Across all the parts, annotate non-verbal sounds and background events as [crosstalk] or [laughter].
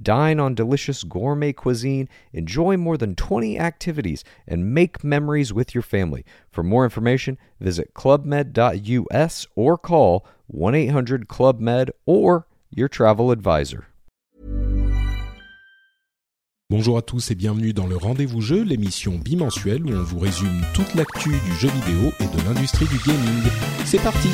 Dine on delicious gourmet cuisine, enjoy more than 20 activities, and make memories with your family. For more information, visit clubmed.us or call 1 800 Club Med or your travel advisor. Bonjour à tous et bienvenue dans le Rendez-vous Jeu, l'émission bimensuelle où on vous résume toute l'actu du jeu vidéo et de l'industrie du gaming. C'est parti!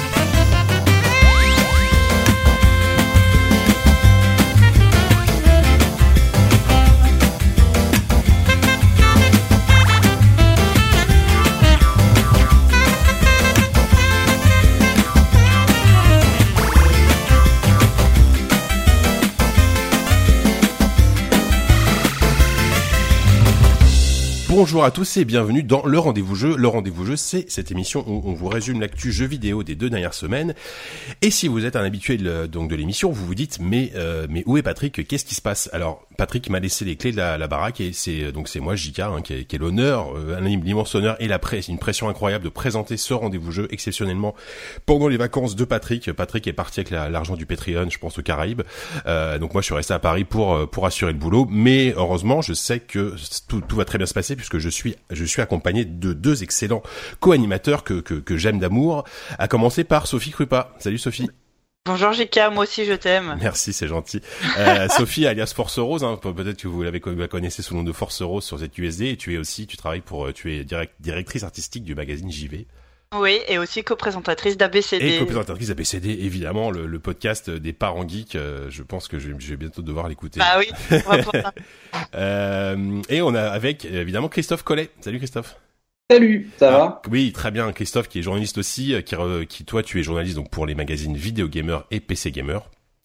Bonjour à tous et bienvenue dans le rendez-vous jeu. Le rendez-vous jeu, c'est cette émission où on vous résume l'actu jeu vidéo des deux dernières semaines. Et si vous êtes un habitué de, donc de l'émission, vous vous dites mais euh, mais où est Patrick? Qu'est-ce qui se passe? Alors Patrick m'a laissé les clés de la, baraque et c'est donc c'est moi Jika hein, qui est, l'honneur, euh, l'immense honneur et la presse, une pression incroyable de présenter ce rendez-vous jeu exceptionnellement pendant les vacances de Patrick. Patrick est parti avec l'argent du Patreon, je pense aux Caraïbes. Euh, donc moi je suis resté à Paris pour euh, pour assurer le boulot, mais heureusement je sais que tout, tout va très bien se passer puisque je suis je suis accompagné de deux excellents co-animateurs que que, que j'aime d'amour. À commencer par Sophie Krupa. Salut Sophie. Bonjour Jika, moi aussi je t'aime. Merci, c'est gentil. Euh, [laughs] Sophie, alias Force Rose, hein, peut-être que vous l'avez connaissez sous le nom de Force Rose sur ZUSD, et tu es aussi, tu travailles pour, euh, tu es direct, directrice artistique du magazine JV. Oui, et aussi co-présentatrice d'ABCD. Et co-présentatrice d'ABCD, évidemment, le, le, podcast des parents geeks. Euh, je pense que je, je, vais bientôt devoir l'écouter. Bah oui. [laughs] euh, et on a avec évidemment Christophe Collet. Salut Christophe. Salut, ça ah, va? Oui, très bien. Christophe, qui est journaliste aussi, qui, qui toi, tu es journaliste donc pour les magazines Vidéo Gamer et PC Gamer.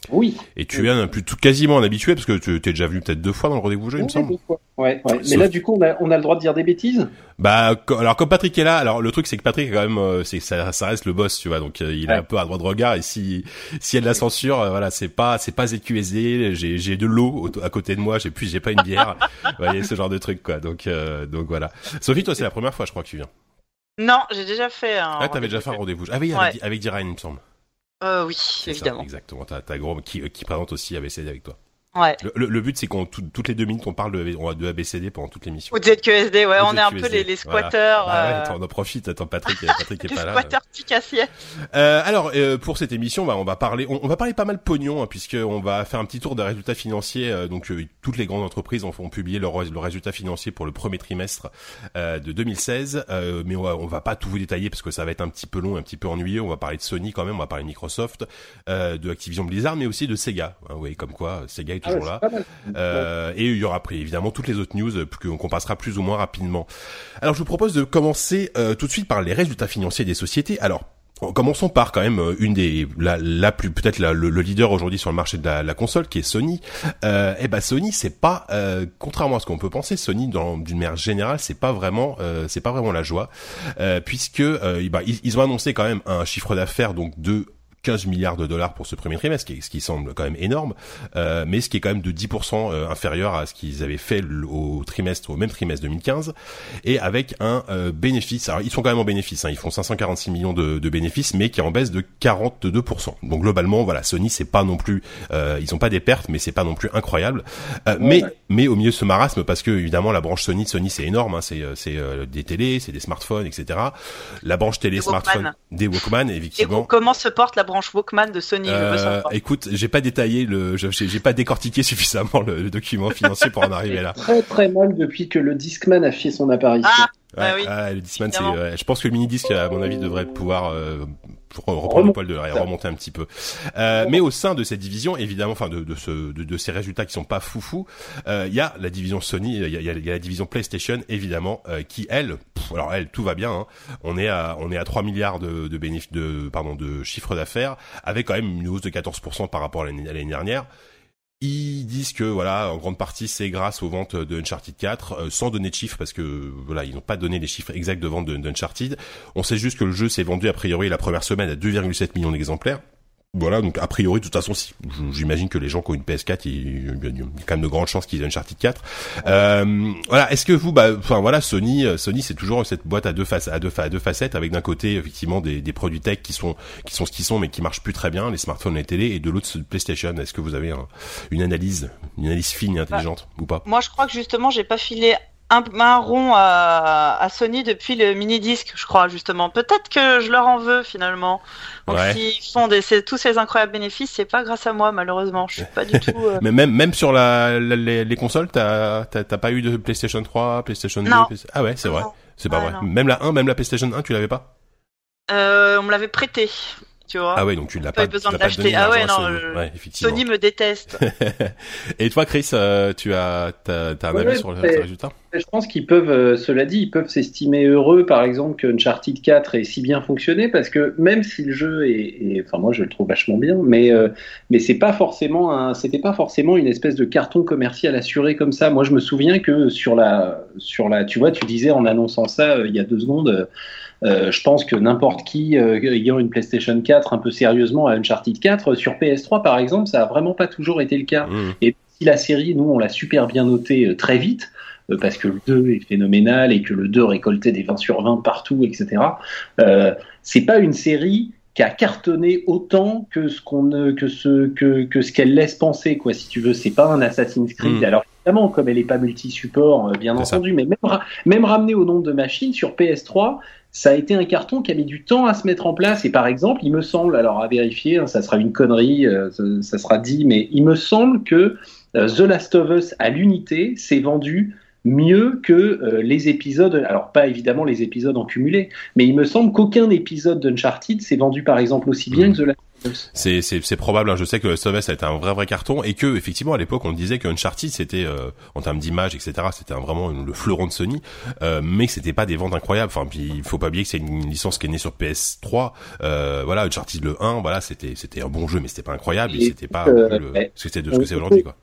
Oui. Et tu es un plus tout, quasiment un habitué parce que tu t'es déjà venu peut-être deux fois dans le rendez-vous jeu, il me semble. Deux fois. Ouais, ouais. Mais là, du coup, on a, on a le droit de dire des bêtises. Bah, alors comme Patrick est là, alors le truc c'est que Patrick quand même, euh, c'est ça, ça reste le boss, tu vois, donc euh, il est un peu à droit de regard et si s'il y a de la censure, euh, voilà, c'est pas c'est pas ZQSD, j'ai j'ai de l'eau à côté de moi, j'ai plus j'ai pas une bière, vous voyez ce genre de truc quoi. Donc donc voilà. Sophie, toi c'est la première fois, je crois que tu viens. Non, j'ai déjà fait un. Ah, t'avais déjà fait un rendez-vous. Ah oui, avec, avec Diraine, il me semble. Euh, oui, évidemment. Ça, exactement. T'as, t'as gros qui, qui présente aussi ABCD avec toi. Ouais. Le, le, but, c'est qu'on toutes les deux minutes, on parle de, on de ABCD pendant toute l'émission. Ou de ZQSD, ouais, Ou on est un peu les, les squatteurs. Voilà. Ah ouais, attends, on en profite. Attends, Patrick, Patrick est [laughs] les pas là. squatteurs. Euh, alors, euh, pour cette émission, bah, on va parler, on, on, va parler pas mal pognon, hein, puisque on va faire un petit tour des résultats financiers. Euh, donc, euh, toutes les grandes entreprises ont, ont publié leur, leur résultat financier pour le premier trimestre euh, de 2016, mais on va, on va pas tout vous détailler parce que ça va être un petit peu long, un petit peu ennuyeux. On va parler de Sony quand même, on va parler de Microsoft, de Activision Blizzard, mais aussi de Sega. Hein, oui, comme quoi, Sega est toujours ah ouais, là. Euh, et il y aura après évidemment toutes les autres news qu'on passera plus ou moins rapidement. Alors je vous propose de commencer euh, tout de suite par les résultats financiers des sociétés. Alors Commençons par quand même une des la, la plus peut-être le, le, leader aujourd'hui sur le marché de la, la console qui est Sony. Euh, et ben Sony c'est pas euh, contrairement à ce qu'on peut penser Sony dans d'une manière générale c'est pas vraiment euh, c'est pas vraiment la joie euh, puisque euh, bah, ils, ils, ont annoncé quand même un chiffre d'affaires donc de 15 milliards de dollars pour ce premier trimestre, ce qui, semble quand même énorme, euh, mais ce qui est quand même de 10% euh, inférieur à ce qu'ils avaient fait au trimestre, au même trimestre 2015, et avec un euh, bénéfice. Alors ils sont quand même en bénéfice, hein, ils font 546 millions de, de, bénéfices, mais qui est en baisse de 42%. Donc globalement, voilà, Sony c'est pas non plus, euh, ils ont pas des pertes, mais c'est pas non plus incroyable. Euh, mais mais au milieu de ce marasme, parce que évidemment la branche Sony, Sony c'est énorme, hein, c'est c'est des télés, c'est des smartphones, etc. La branche télé, smartphone, des Walkman, effectivement. Et comment se porte la branche Walkman de Sony euh, Écoute, j'ai pas détaillé le, j'ai pas décortiqué [laughs] suffisamment le, le document financier pour en [laughs] arriver là. Très très mal depuis que le Discman a fait son apparition. Ah, ouais, ah oui. Ah, le Discman, c'est, ouais, je pense que le mini disque, à mon avis, devrait pouvoir euh, reprendre le poil de remonter un petit peu. Euh, mais au sein de cette division, évidemment, enfin de, de, ce, de, de, ces résultats qui sont pas foufou, il euh, y a la division Sony, il y a, y a, la division PlayStation, évidemment, euh, qui elle, pff, alors elle, tout va bien. Hein, on est à on est à 3 milliards de, de bénéfices, de pardon, de chiffre d'affaires, avec quand même une hausse de 14% par rapport à l'année dernière ils disent que voilà, en grande partie, c'est grâce aux ventes de Uncharted 4, sans donner de chiffres parce que voilà, ils n'ont pas donné les chiffres exacts de vente d'Uncharted. On sait juste que le jeu s'est vendu a priori la première semaine à 2,7 millions d'exemplaires. Voilà, donc a priori, de toute façon, si, j'imagine que les gens qui ont une PS4, il y a quand même de grandes chances qu'ils aient Uncharted 4. Euh, voilà, est-ce que vous, bah, enfin voilà, Sony, euh, Sony, c'est toujours cette boîte à deux faces, à deux, à deux facettes, avec d'un côté effectivement des, des, produits tech qui sont qui sont ce qu'ils sont, mais qui marchent plus très bien, les smartphones, les télé, et de l'autre PlayStation. Est-ce que vous avez une analyse, une analyse fine et intelligente ou pas? Moi, je crois que justement, j'ai pas filé un, un rond à, à, Sony depuis le mini disque, je crois justement. Peut-être que je leur en veux finalement. Donc s'ils font des, tous ces incroyables bénéfices, c'est pas grâce à moi malheureusement. Je suis pas du tout. Euh, [laughs] Mais même même sur la, les, les, consoles, t'as t'as pas eu de PlayStation 3, PlayStation 2 Ah ouais, c'est vrai. C'est pas vrai. Même la 1, même la PlayStation 1, tu l'avais pas? Euh, On me l'avait prêté tu vois. Ah ouais, donc tu l'as pas, besoin de l'acheter. Ah ouais, non, Sony. Ouais, Sony me déteste. [laughs] Et toi, Chris, euh, tu as, t'as, as un avis sur le résultat? Je pense qu'ils peuvent, euh, cela dit, ils peuvent s'estimer heureux, par exemple, que Uncharted 4 ait si bien fonctionné, parce que même si le jeu est, enfin moi je le trouve vachement bien, mais euh, mais c'est pas forcément un, c'était pas forcément une espèce de carton commercial assuré comme ça. Moi, je me souviens que sur la, sur la, tu vois, tu disais en annonçant ça il y a deux secondes. Euh, je pense que n'importe qui euh, ayant une PlayStation 4 un peu sérieusement à Uncharted 4 sur PS3 par exemple, ça a vraiment pas toujours été le cas. Mmh. Et si la série, nous, on l'a super bien noté euh, très vite parce que le 2 est phénoménal et que le 2 récoltait des 20 sur 20 partout, etc. Euh, c'est pas une série qui a cartonné autant que ce qu'on que ce que, que ce qu'elle laisse penser quoi si tu veux c'est pas un Assassin's Creed alors évidemment comme elle est pas multi support bien entendu mais même même ramené au nombre de machines sur PS3 ça a été un carton qui a mis du temps à se mettre en place. Et par exemple, il me semble, alors à vérifier, hein, ça sera une connerie, euh, ça, sera dit, mais il me semble que euh, The Last of Us à l'unité s'est vendu mieux que euh, les épisodes, alors pas évidemment les épisodes en cumulé, mais il me semble qu'aucun épisode d'Uncharted s'est vendu par exemple aussi bien que The Last c'est c'est probable. Hein. Je sais que le SOS a été un vrai vrai carton et que effectivement à l'époque on disait que Uncharted c'était euh, en termes d'image etc c'était vraiment le fleuron de Sony, euh, mais que c'était pas des ventes incroyables. Enfin puis il faut pas oublier que c'est une licence qui est née sur PS3. Euh, voilà Uncharted le 1 voilà c'était c'était un bon jeu mais c'était pas incroyable et, c'était pas le, ce que c'est aujourd'hui quoi.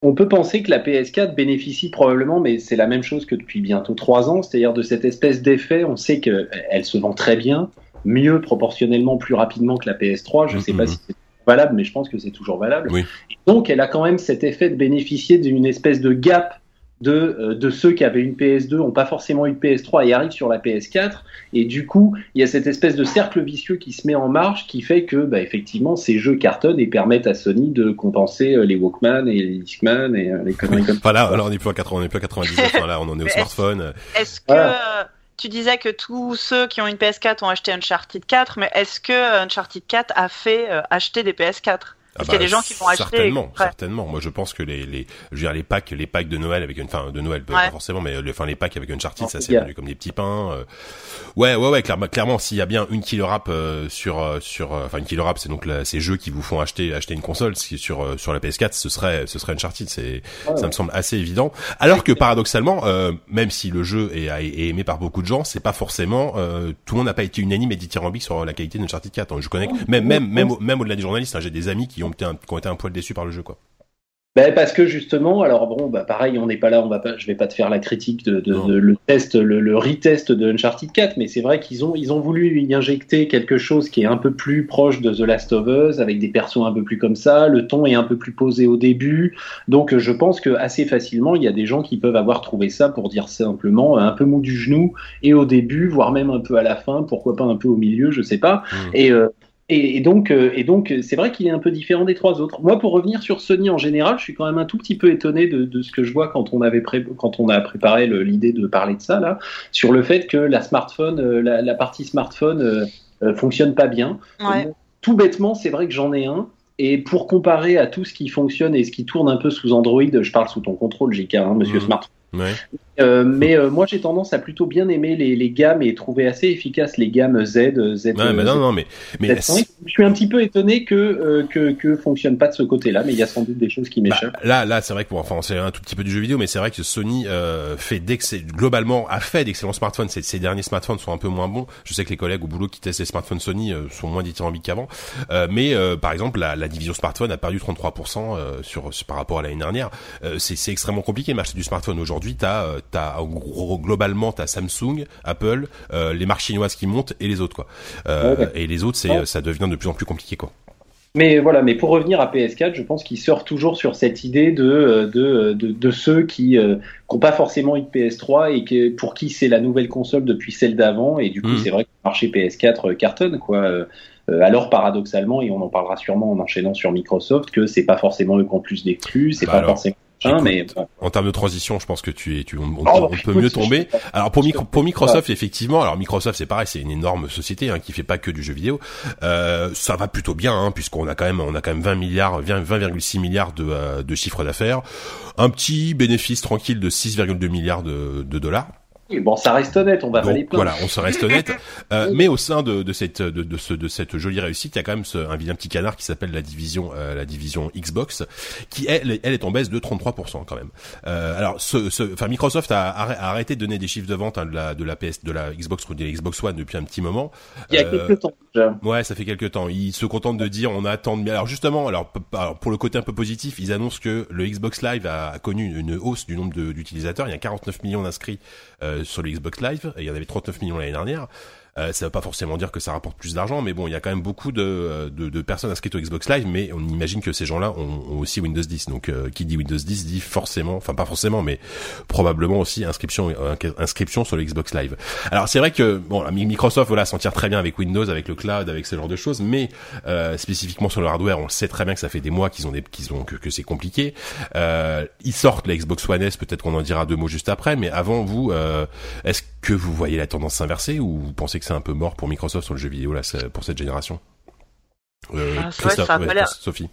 On peut penser que la PS4 bénéficie probablement, mais c'est la même chose que depuis bientôt trois ans, c'est-à-dire de cette espèce d'effet. On sait qu'elle se vend très bien, mieux proportionnellement plus rapidement que la PS3. Je ne sais pas mm-hmm. si c'est valable, mais je pense que c'est toujours valable. donc, elle a quand même cet effet de bénéficier d'une espèce de gap de, euh, de ceux qui avaient une PS2 n'ont pas forcément une PS3 et arrivent sur la PS4 et du coup il y a cette espèce de cercle vicieux qui se met en marche qui fait que bah, effectivement ces jeux cartonnent et permettent à Sony de compenser euh, les Walkman et les Discman et euh, les conneries comme ça. Voilà, on n'est plus à 80, on est plus à 99, là on en est au smartphone. Est-ce que tu disais que tous ceux qui ont une PS4 ont acheté Uncharted 4, mais est-ce que Uncharted 4 a fait euh, acheter des PS4 ah Parce qu'il y a bah, des gens qui vont acheter. Certainement, certainement. Moi, je pense que les, les, je veux dire, les packs, les packs de Noël avec une, enfin, de Noël, pas forcément, mais enfin, les packs avec Uncharted, ça s'est vendu comme des petits pains. Euh. Ouais, ouais, ouais, clairement, clairement, s'il y a bien une killer app euh, sur, euh, sur, enfin, une killer app, c'est donc ces jeux qui vous font acheter, acheter une console, sur, sur la PS4, ce serait, ce serait Uncharted. C'est, ça me semble assez évident. Alors que paradoxalement, même si le jeu est, est, aimé par beaucoup de gens, c'est pas forcément, tout le monde n'a pas été unanime et dithyrambique sur la qualité d'Uncharted 4. je connais, même, même, même, même au-delà des journalistes, hein, j'ai des amis qui ont été un, qui ont été un poil déçus par le jeu, quoi. Ben parce que justement, alors bon, bah pareil, on n'est pas là, on va pas, je vais pas te faire la critique de, le test, le, retest de Uncharted 4, mais c'est vrai qu'ils ont, ils ont voulu y injecter quelque chose qui est un peu plus proche de The Last of Us, avec des persos un peu plus comme ça, le ton est un peu plus posé au début, donc je pense que assez facilement, il y a des gens qui peuvent avoir trouvé ça, pour dire simplement, un peu mou du genou, et au début, voire même un peu à la fin, pourquoi pas un peu au milieu, je sais pas, mmh. et euh, et, donc, euh, et donc, c'est vrai qu'il est un peu différent des trois autres. Moi, pour revenir sur Sony en général, je suis quand même un tout petit peu étonné de, de ce que je vois quand on avait quand on a préparé l'idée de parler de ça là, sur le fait que la smartphone, euh, la, la partie smartphone euh, euh, fonctionne pas bien. Ouais. tout bêtement, c'est vrai que j'en ai un. Et pour comparer à tout ce qui fonctionne et ce qui tourne un peu sous Android, je parle sous ton contrôle, JK, hein, Monsieur mmh. Smartphone. Ouais. Euh, mais euh, moi j'ai tendance à plutôt bien aimer les, les, gammes et trouver assez efficaces les gammes Z, Z. Ouais, mais non, non, mais, mais je suis un petit peu étonné que euh, que que fonctionne pas de ce côté-là, mais il y a sans doute des choses qui bah, m'échappent. là, là, c'est vrai que enfin, c'est un tout petit peu du jeu vidéo, mais c'est vrai que Sony fait globalement a fait d'excellents smartphones. Ces, ces, derniers smartphones sont un peu moins bons. Je sais que les collègues au boulot qui testent les smartphones Sony sont moins dithyrambiques qu'avant, mais par exemple la, la, division smartphone a perdu 33% sur, par rapport à l'année dernière. c'est extrêmement compliqué d'acheter du smartphone aujourd'hui. T'as t'as globalement t'as Samsung, Apple, euh, les marques chinoises qui montent et les autres quoi. Euh, et les autres, c'est ça devient de plus en plus compliqué quoi. Mais voilà, mais pour revenir à PS4, je pense qu'il sort toujours sur cette idée de euh, de, de, de ceux qui n'ont pas forcément eu de PS3 et que, pour qui c'est la nouvelle console depuis celle d'avant et du coup mm. c'est vrai que le marché PS4 cartonne quoi. alors paradoxalement, et on en parlera sûrement en enchaînant sur Microsoft, que c'est pas forcément eux qui ont plus d'exclus, c'est bah pas forcément Hein, mais en termes de transition, je pense que tu es, tu, on, oh, peut mieux tomber. Alors pour, pour Microsoft, effectivement, alors Microsoft c'est pareil, c'est une énorme société hein, qui fait pas que du jeu vidéo. Euh, ça va plutôt bien, hein, puisqu'on a quand même, on a quand même 20 milliards, 20,6 milliards de, euh, de chiffre d'affaires, un petit bénéfice tranquille de 6,2 milliards de, de dollars bon, ça reste honnête, on va pas les Voilà, on se reste honnête. [laughs] Euh, mais au sein de, de cette de, de, ce, de cette jolie réussite, il y a quand même ce, un vilain petit canard qui s'appelle la division euh, la division Xbox, qui elle, elle est en baisse de 33% quand même. Euh, alors, ce, ce, enfin Microsoft a, a, arrêté de donner des chiffres de vente hein, de la de la PS de la Xbox de la Xbox One depuis un petit moment. Il y a quelques temps. Déjà. Ouais, ça fait quelques temps. Ils se contentent de dire on attend. De... Alors justement, alors, pour le côté un peu positif, ils annoncent que le Xbox Live a, connu une hausse du nombre d'utilisateurs. Il y a 49 millions d'inscrits euh, sur le Xbox Live, et il y en avait 39 millions l'année dernière. Euh, ça veut pas forcément dire que ça rapporte plus d'argent, mais bon, il y a quand même beaucoup de, euh, de, de, personnes inscrites au Xbox Live, mais on imagine que ces gens-là ont, ont, aussi Windows 10. Donc, euh, qui dit Windows 10 dit forcément, enfin pas forcément, mais probablement aussi inscription, euh, inscription sur le Xbox Live. Alors c'est vrai que bon, Microsoft voilà s'en tire très bien avec Windows, avec le cloud, avec ce genre de choses, mais spécifiquement sur le hardware, on sait très bien que ça fait des mois qu'ils ont des, qu'ils ont que, que c'est compliqué. ils sortent la Xbox One S, peut-être qu'on en dira deux mots juste après, mais avant vous, est-ce que vous voyez la tendance s'inverser ou vous pensez que c'est un peu mort pour Microsoft sur le jeu vidéo là pour cette génération euh, ah, ça a pas l'air... Sophie.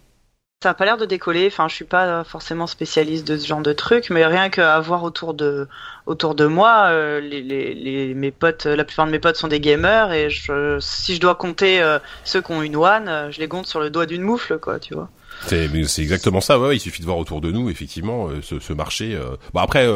Ça a pas l'air de décoller. Enfin, je suis pas forcément spécialiste de ce genre de truc, mais rien qu'à voir autour de autour de moi, euh, les, les, mes potes, la plupart de mes potes sont des gamers et je, si je dois compter euh, ceux qui ont une One, je les compte sur le doigt d'une moufle, quoi, tu vois. C'est c'est exactement ça. Ouais, il suffit de voir autour de nous, effectivement, ce, ce marché. Bon après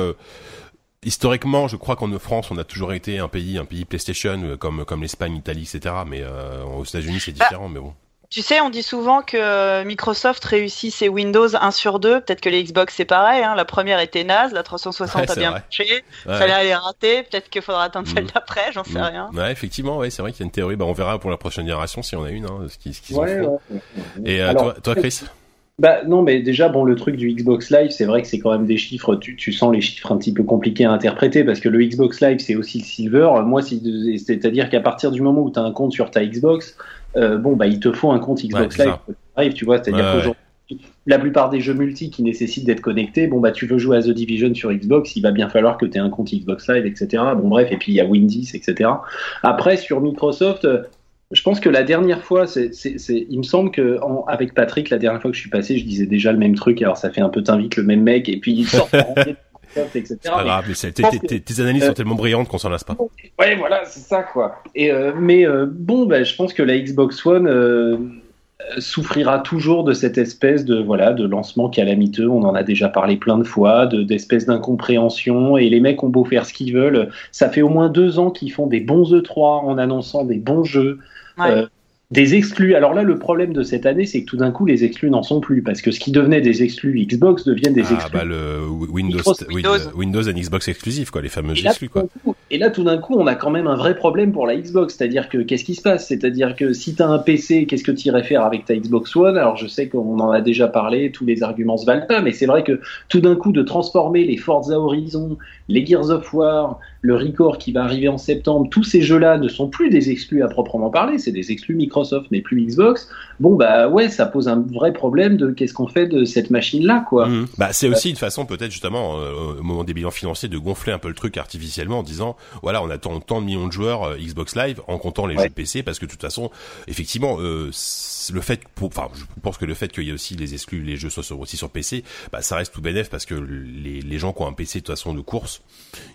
historiquement, je crois qu'en France, on a toujours été un pays, un pays PlayStation, euh, comme comme l'Espagne, l'Italie, etc. Mais euh, aux États-Unis, c'est bah, différent. mais bon. Tu sais, on dit souvent que Microsoft réussit ses Windows 1 sur 2. Peut-être que les Xbox, c'est pareil. Hein. La première était naze, la 360 a bien marché. Celle-là, elle est ratée. Peut-être qu'il faudra attendre celle mm. d'après, j'en sais mm. rien. Ouais, effectivement, ouais, c'est vrai qu'il y a une théorie. Bah, on verra pour la prochaine génération si on a une, hein, ce qu'ils ouais, ont fait. Et euh, toi, toi, Chris? Bah non, mais déjà, bon, le truc du Xbox Live, c'est vrai que c'est quand même des chiffres, tu, tu, sens les chiffres un petit peu compliqués à interpréter, parce que le Xbox Live, c'est aussi le Silver. Moi, c'est-à-dire qu'à partir du moment où tu as un compte sur ta Xbox, euh, bon, bah, il te faut un compte Xbox Live. tu vois, c'est-à-dire qu'aujourd'hui, la plupart des jeux multi qui nécessitent d'être connectés, bon, bah, tu veux jouer à The Division sur Xbox, il va bien falloir que tu aies un compte Xbox Live, etc. Bon, bref, et puis il y a Windows, etc. Après, sur Microsoft, je pense que la dernière fois, c'est, il me semble que avec Patrick, la dernière fois que je suis passé, je disais déjà le même truc. Alors ça fait un peu t'invite le même mec, et puis il sort. [laughs] etc. C'est pas grave, tes, analyses sont tellement brillantes qu'on s'en lasse pas. Ouais, voilà, c'est ça quoi. Et euh, mais euh, bon, bah, je pense que la Xbox One euh, souffrira toujours de cette espèce de voilà de lancement calamiteux. On en a déjà parlé plein de fois, de d'espèce d'incompréhension. Et les mecs ont beau faire ce qu'ils veulent, ça fait au moins deux ans qu'ils font des bons E3 en annonçant des bons jeux. Euh, des exclus. Alors là, le problème de cette année, c'est que tout d'un coup, les exclus n'en sont plus parce que ce qui devenait des exclus Xbox deviennent des ah, exclus. Bah le Windows, Windows, Windows and Xbox exclusifs, quoi, les fameux exclus, quoi. et là, tout d'un coup, on a quand même un vrai problème pour la Xbox, c'est-à-dire que qu'est-ce qui se passe? C'est-à-dire que si tu as un PC, qu'est-ce que tu irais faire avec ta Xbox One? Alors, je sais qu'on en a déjà parlé, tous les arguments se valent pas, mais c'est vrai que tout d'un coup, de transformer les Forza Horizon, les Gears of War, le Record qui va arriver en septembre, tous ces jeux-là ne sont plus des exclus à proprement parler, c'est des exclus Microsoft, mais plus Xbox. Bon bah ouais, ça pose un vrai problème de qu'est-ce qu'on fait de cette machine-là, quoi. Mmh. Bah c'est aussi une façon peut-être justement euh, au moment des bilans financiers de gonfler un peu le truc artificiellement en disant voilà, on attend tant de millions de joueurs euh, Xbox Live en comptant les jeux PC parce que de toute façon, effectivement, euh, le fait, enfin, je pense que le fait qu'il y ait aussi les exclus, les jeux soient aussi sur PC, bah, ça reste tout bénéf parce que les, les gens qui ont un PC de toute façon de course,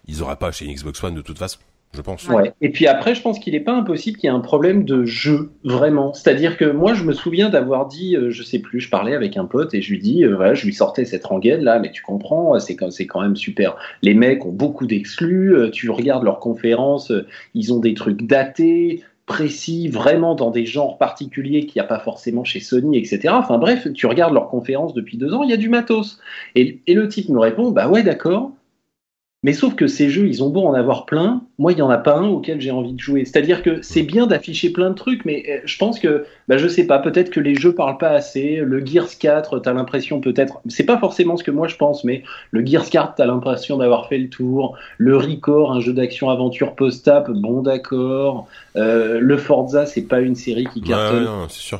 ils auraient pas chez Xbox One de toute façon je pense. Ouais. Et puis après, je pense qu'il n'est pas impossible qu'il y ait un problème de jeu, vraiment. C'est-à-dire que moi, je me souviens d'avoir dit, euh, je sais plus, je parlais avec un pote et je lui dis, euh, je lui sortais cette rengaine là, mais tu comprends, c'est quand, quand même super. Les mecs ont beaucoup d'exclus, euh, tu regardes leurs conférences, ils ont des trucs datés, précis, vraiment dans des genres particuliers qu'il n'y a pas forcément chez Sony, etc. Enfin bref, tu regardes leurs conférences depuis deux ans, il y a du matos. Et, et le type me répond, bah ouais, d'accord, mais sauf que ces jeux, ils ont beau en avoir plein, moi, il n'y en a pas un auquel j'ai envie de jouer. C'est-à-dire que c'est bien d'afficher plein de trucs, mais euh, je pense que, bah, je sais pas, peut-être que les jeux parlent pas assez. Le Gears 4, t'as l'impression peut-être, c'est pas forcément ce que moi je pense, mais le Gears 4, t'as l'impression d'avoir fait le tour. Le Record, un jeu d'action-aventure post-app, bon d'accord. Euh, le Forza, c'est pas une série qui cartonne. c'est sûr.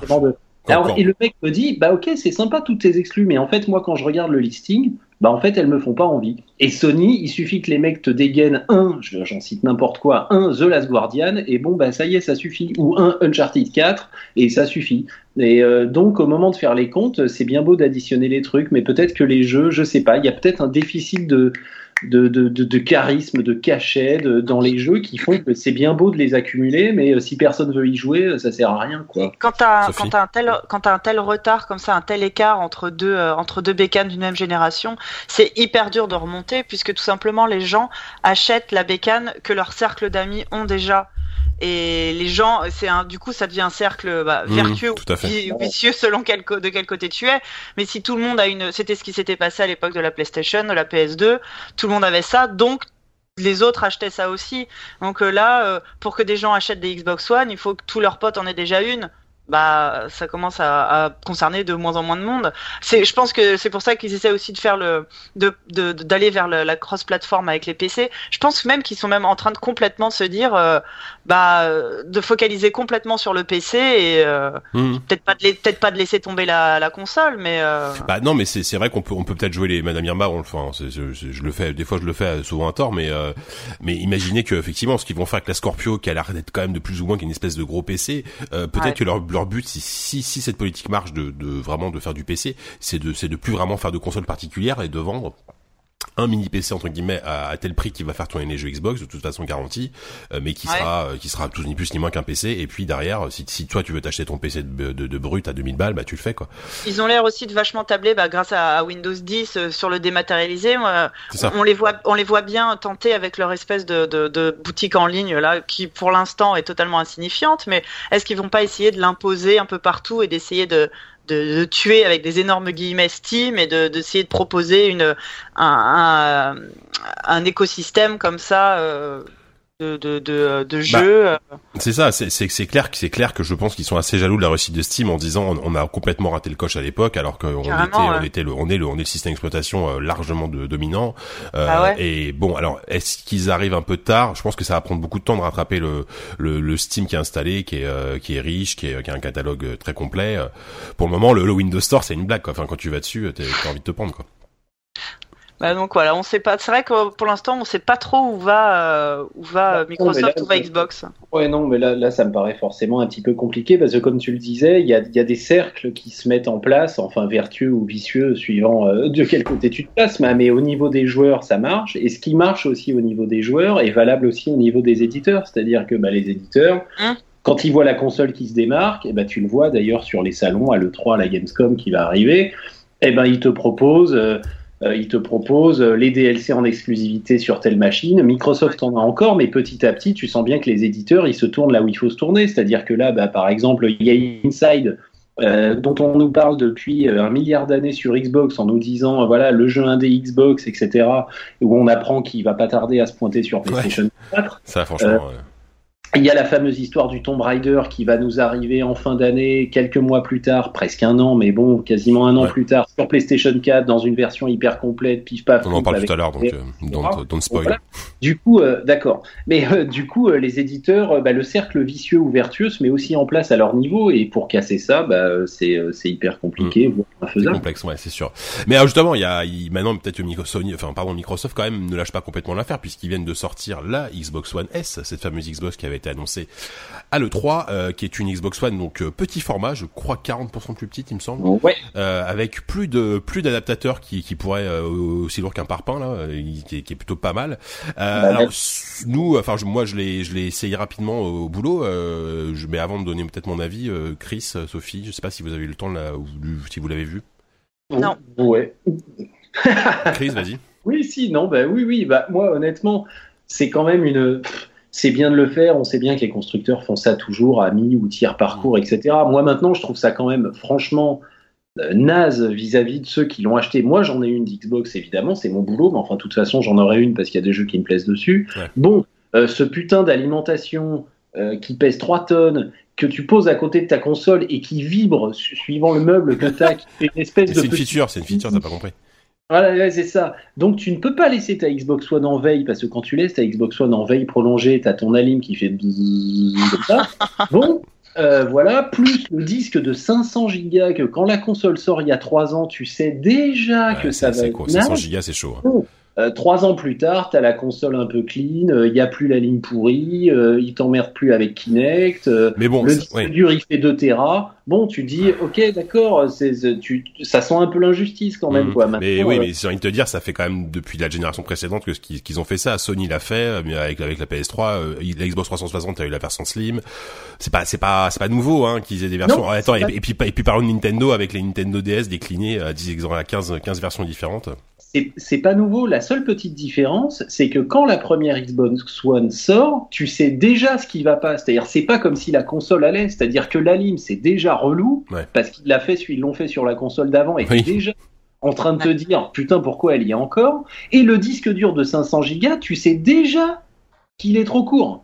Alors, et le mec me dit, bah ok, c'est sympa toutes tes exclus, mais en fait, moi, quand je regarde le listing, bah en fait elles me font pas envie. Et Sony, il suffit que les mecs te dégainent un, j'en cite n'importe quoi, un The Last Guardian, et bon bah ça y est, ça suffit. Ou un Uncharted 4, et ça suffit. Et euh, donc au moment de faire les comptes, c'est bien beau d'additionner les trucs, mais peut-être que les jeux, je sais pas, il y a peut-être un déficit de de, de, de, charisme, de cachet dans les jeux qui font que c'est bien beau de les accumuler, mais euh, si personne veut y jouer, ça sert à rien. Quoi. quand tu as, un tel, quand as un tel retard comme ça, un tel écart entre deux, euh, entre deux bécanes d'une même génération, c'est hyper dur de remonter puisque tout simplement les gens achètent la bécane que leur cercle d'amis ont déjà et les gens, c'est un, du coup, ça devient un cercle bah, mmh, vertueux ou vicieux selon quel, de quel côté tu es. Mais si tout le monde a une, c'était ce qui s'était passé à l'époque de la PlayStation, de la PS2, tout le monde avait ça, donc les autres achetaient ça aussi. Donc euh, là, euh, pour que des gens achètent des Xbox One, il faut que tous leurs potes en aient déjà une bah ça commence à, à, concerner de moins en moins de monde. C'est, je pense que c'est pour ça qu'ils essaient aussi de faire le, de, d'aller vers la cross-platform avec les PC. Je pense même qu'ils sont même en train de complètement se dire, euh, bah, de focaliser complètement sur le PC et euh, mmh. peut-être pas de peut-être pas de laisser tomber la, la console, mais. Euh... Bah non, mais c'est, c'est vrai qu'on peut on peut peut-être jouer les Madame Irma. On le fait, hein, je, je, le fais des fois, je le fais souvent à tort, mais euh, mais imaginez que effectivement, ce qu'ils vont faire avec la Scorpio, qui a l'air d'être quand même de plus ou moins qu'une espèce de gros PC, euh, peut-être que leur leur but, si, si, cette politique marche de, de vraiment de faire du PC, c'est de, c'est de plus vraiment faire de consoles particulières et de vendre un mini PC entre guillemets à, tel prix qu'il va faire tourner les jeux Xbox de toute façon garantie euh, mais qui sera euh, qui sera tout ni plus ni moins qu'un PC et puis derrière si, si toi tu veux t'acheter ton PC de, de, de, brut à 2000 balles bah tu le fais quoi. Ils ont l'air aussi de vachement tabler bah, grâce à, Windows 10 euh, sur le dématérialisé. On les voit on les voit bien tenter avec leur espèce de, de, boutique en ligne là qui pour l'instant est totalement insignifiante mais est-ce qu'ils vont pas essayer de l'imposer un peu partout et d'essayer de de, de, tuer avec des énormes guillemets Steam et d'essayer de, proposer une, un, un, un écosystème comme ça euh, de, de, de, de bah, jeux. Euh. c'est ça, c'est, c'est, clair que c'est clair que je pense qu'ils sont assez jaloux de la réussite de Steam en disant on, a complètement raté le coche à l'époque alors qu'on était, on était le, on est le, on est le système d'exploitation euh, largement de, dominant. Euh, ah Et bon, alors est-ce qu'ils arrivent un peu tard? Je pense que ça va prendre beaucoup de temps de rattraper le, le, le Steam qui est installé, qui est, euh, qui est riche, qui, est, qui a un catalogue très complet. Pour le moment, le, le Windows Store c'est une blague. Quoi. Enfin, quand tu vas dessus, t'as envie de te prendre quoi. Bah donc voilà, on sait pas. C'est vrai que pour l'instant, on sait pas trop où va euh, où va bah, Microsoft, où va Xbox. Ouais, non, mais là, là, ça me paraît forcément un petit peu compliqué parce que comme tu le disais, il y a, y a, des cercles qui se mettent en place, enfin vertueux ou vicieux, suivant euh, de quel côté tu te places. Mais au niveau des joueurs, ça marche. Et ce qui marche aussi au niveau des joueurs est valable aussi au niveau des éditeurs. C'est-à-dire que bah, les éditeurs. Hein quand ils voient la console qui se démarque, et bah, tu le vois d'ailleurs sur les salons, à l'E3, à la Gamescom qui va arriver, et ben ils te proposent euh, euh, il te propose euh, les DLC en exclusivité sur telle machine. Microsoft en a encore, mais petit à petit, tu sens bien que les éditeurs, ils se tournent là où il faut se tourner. C'est-à-dire que là, bah, par exemple, il y a Inside, euh, dont on nous parle depuis un milliard d'années sur Xbox en nous disant voilà le jeu indé Xbox etc où on apprend qu'il va pas tarder à se pointer sur PlayStation 4 ça franchement il y a la fameuse histoire du Tomb Raider qui va nous arriver en fin d'année, quelques mois plus tard, presque un an, mais bon, quasiment un an plus tard, sur PlayStation 4, dans une version hyper complète, pif paf. On en parle tout à l'heure, donc euh, don't, spoil. Du coup, euh, d'accord. Mais euh, du coup, les éditeurs, bah, le cercle vicieux ou vertueux se met aussi en place à leur niveau, et pour casser ça, bah, c'est hyper compliqué, mm. C'est complexe, ouais, c'est sûr. Mais justement, il y a maintenant peut-être Microsoft, enfin pardon, Microsoft quand même ne lâche pas complètement l'affaire puisqu'ils viennent de sortir la Xbox One S, cette fameuse Xbox qui avait été annoncé à l'E3, euh, qui est une Xbox One, donc euh, petit format, je crois 40% plus petite, il me semble, euh, avec plus de plus d'adaptateurs qui, qui pourraient aussi lourd qu'un parpaing là, qui, qui, est plutôt pas mal. Bah, alors nous, enfin moi je l'ai je l'ai essayé rapidement au boulot, je, mais avant de donner peut-être mon avis, Chris, Sophie, je sais pas si vous avez eu le temps là, ou si vous l'avez vu. Non. Ouais. Chris, vas-y. [laughs] Oui, si, non, bah oui, oui, bah moi honnêtement, c'est quand même une c'est bien de le faire. On sait bien que les constructeurs font ça toujours à mi ou tiers parcours, etc. Moi, maintenant, je trouve ça quand même, franchement, euh, naze vis-à-vis de ceux qui l'ont acheté. Moi, j'en ai une d'Xbox, évidemment, c'est mon boulot, mais enfin, de toute façon, j'en aurai une parce qu'il y a des jeux qui me plaisent dessus. Bon, euh, ce putain d'alimentation euh, qui pèse 3 tonnes, que tu poses à côté de ta console et qui vibre suivant le meuble que tu as, qui fait une espèce de. C'est une feature, c'est une feature, t'as pas compris. Voilà, c'est ça. Donc tu ne peux pas laisser ta Xbox One en veille parce que quand tu laisses ta Xbox One en veille prolongée, t'as ton alim qui fait comme ça. [laughs] Bon, euh, voilà, plus le disque de 500 Go que quand la console sort il y a 3 ans, tu sais déjà que ça va. C'est quoi 500 Go, c'est chaud. Hein. Euh, trois ans plus tard, tu as la console un peu clean, il euh, n'y a plus la ligne pourrie, euh, il t'emmerde plus avec Kinect, mais bon, le disque dur il fait 2 Tera. Bon, tu dis, ok, d'accord, ça sent un peu l'injustice quand même. Mmh. Quoi. mais oui, mais j'ai envie de te dire, ça fait quand même depuis la génération précédente que qu'ils ont fait ça. Sony l'a fait, mais avec, avec la PS3, la Xbox 360, a eu la version Slim. C'est pas, c'est pas, c'est pas nouveau hein, qu'ils aient des versions. attends, et, puis, et puis parlons de Nintendo avec les Nintendo DS déclinés à 10 à 15, 15 versions différentes c'est pas nouveau. La seule petite différence, c'est que quand la première Xbox One sort, tu sais déjà ce qui va pas. C'est-à-dire, c'est pas comme si la console allait. C'est-à-dire que la lime, c'est déjà relou parce qu'il l'a fait, ils l'ont fait sur la console d'avant et déjà en train de te dire putain pourquoi elle y est encore? Et le disque dur de 500 Go, tu sais déjà qu'il est trop court.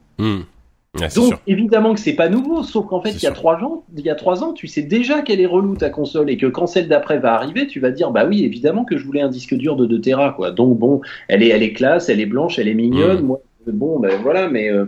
Donc évidemment que c'est pas nouveau, sauf qu'en fait il y a trois ans, il y a trois ans, tu sais déjà qu'elle est relou ta console et que quand celle d'après va arriver, tu vas dire bah oui évidemment que je voulais un disque dur de 2 Tera quoi. Donc bon, elle est elle est classe, elle est blanche, elle est mignonne. Mm. Moi bon ben voilà mais euh,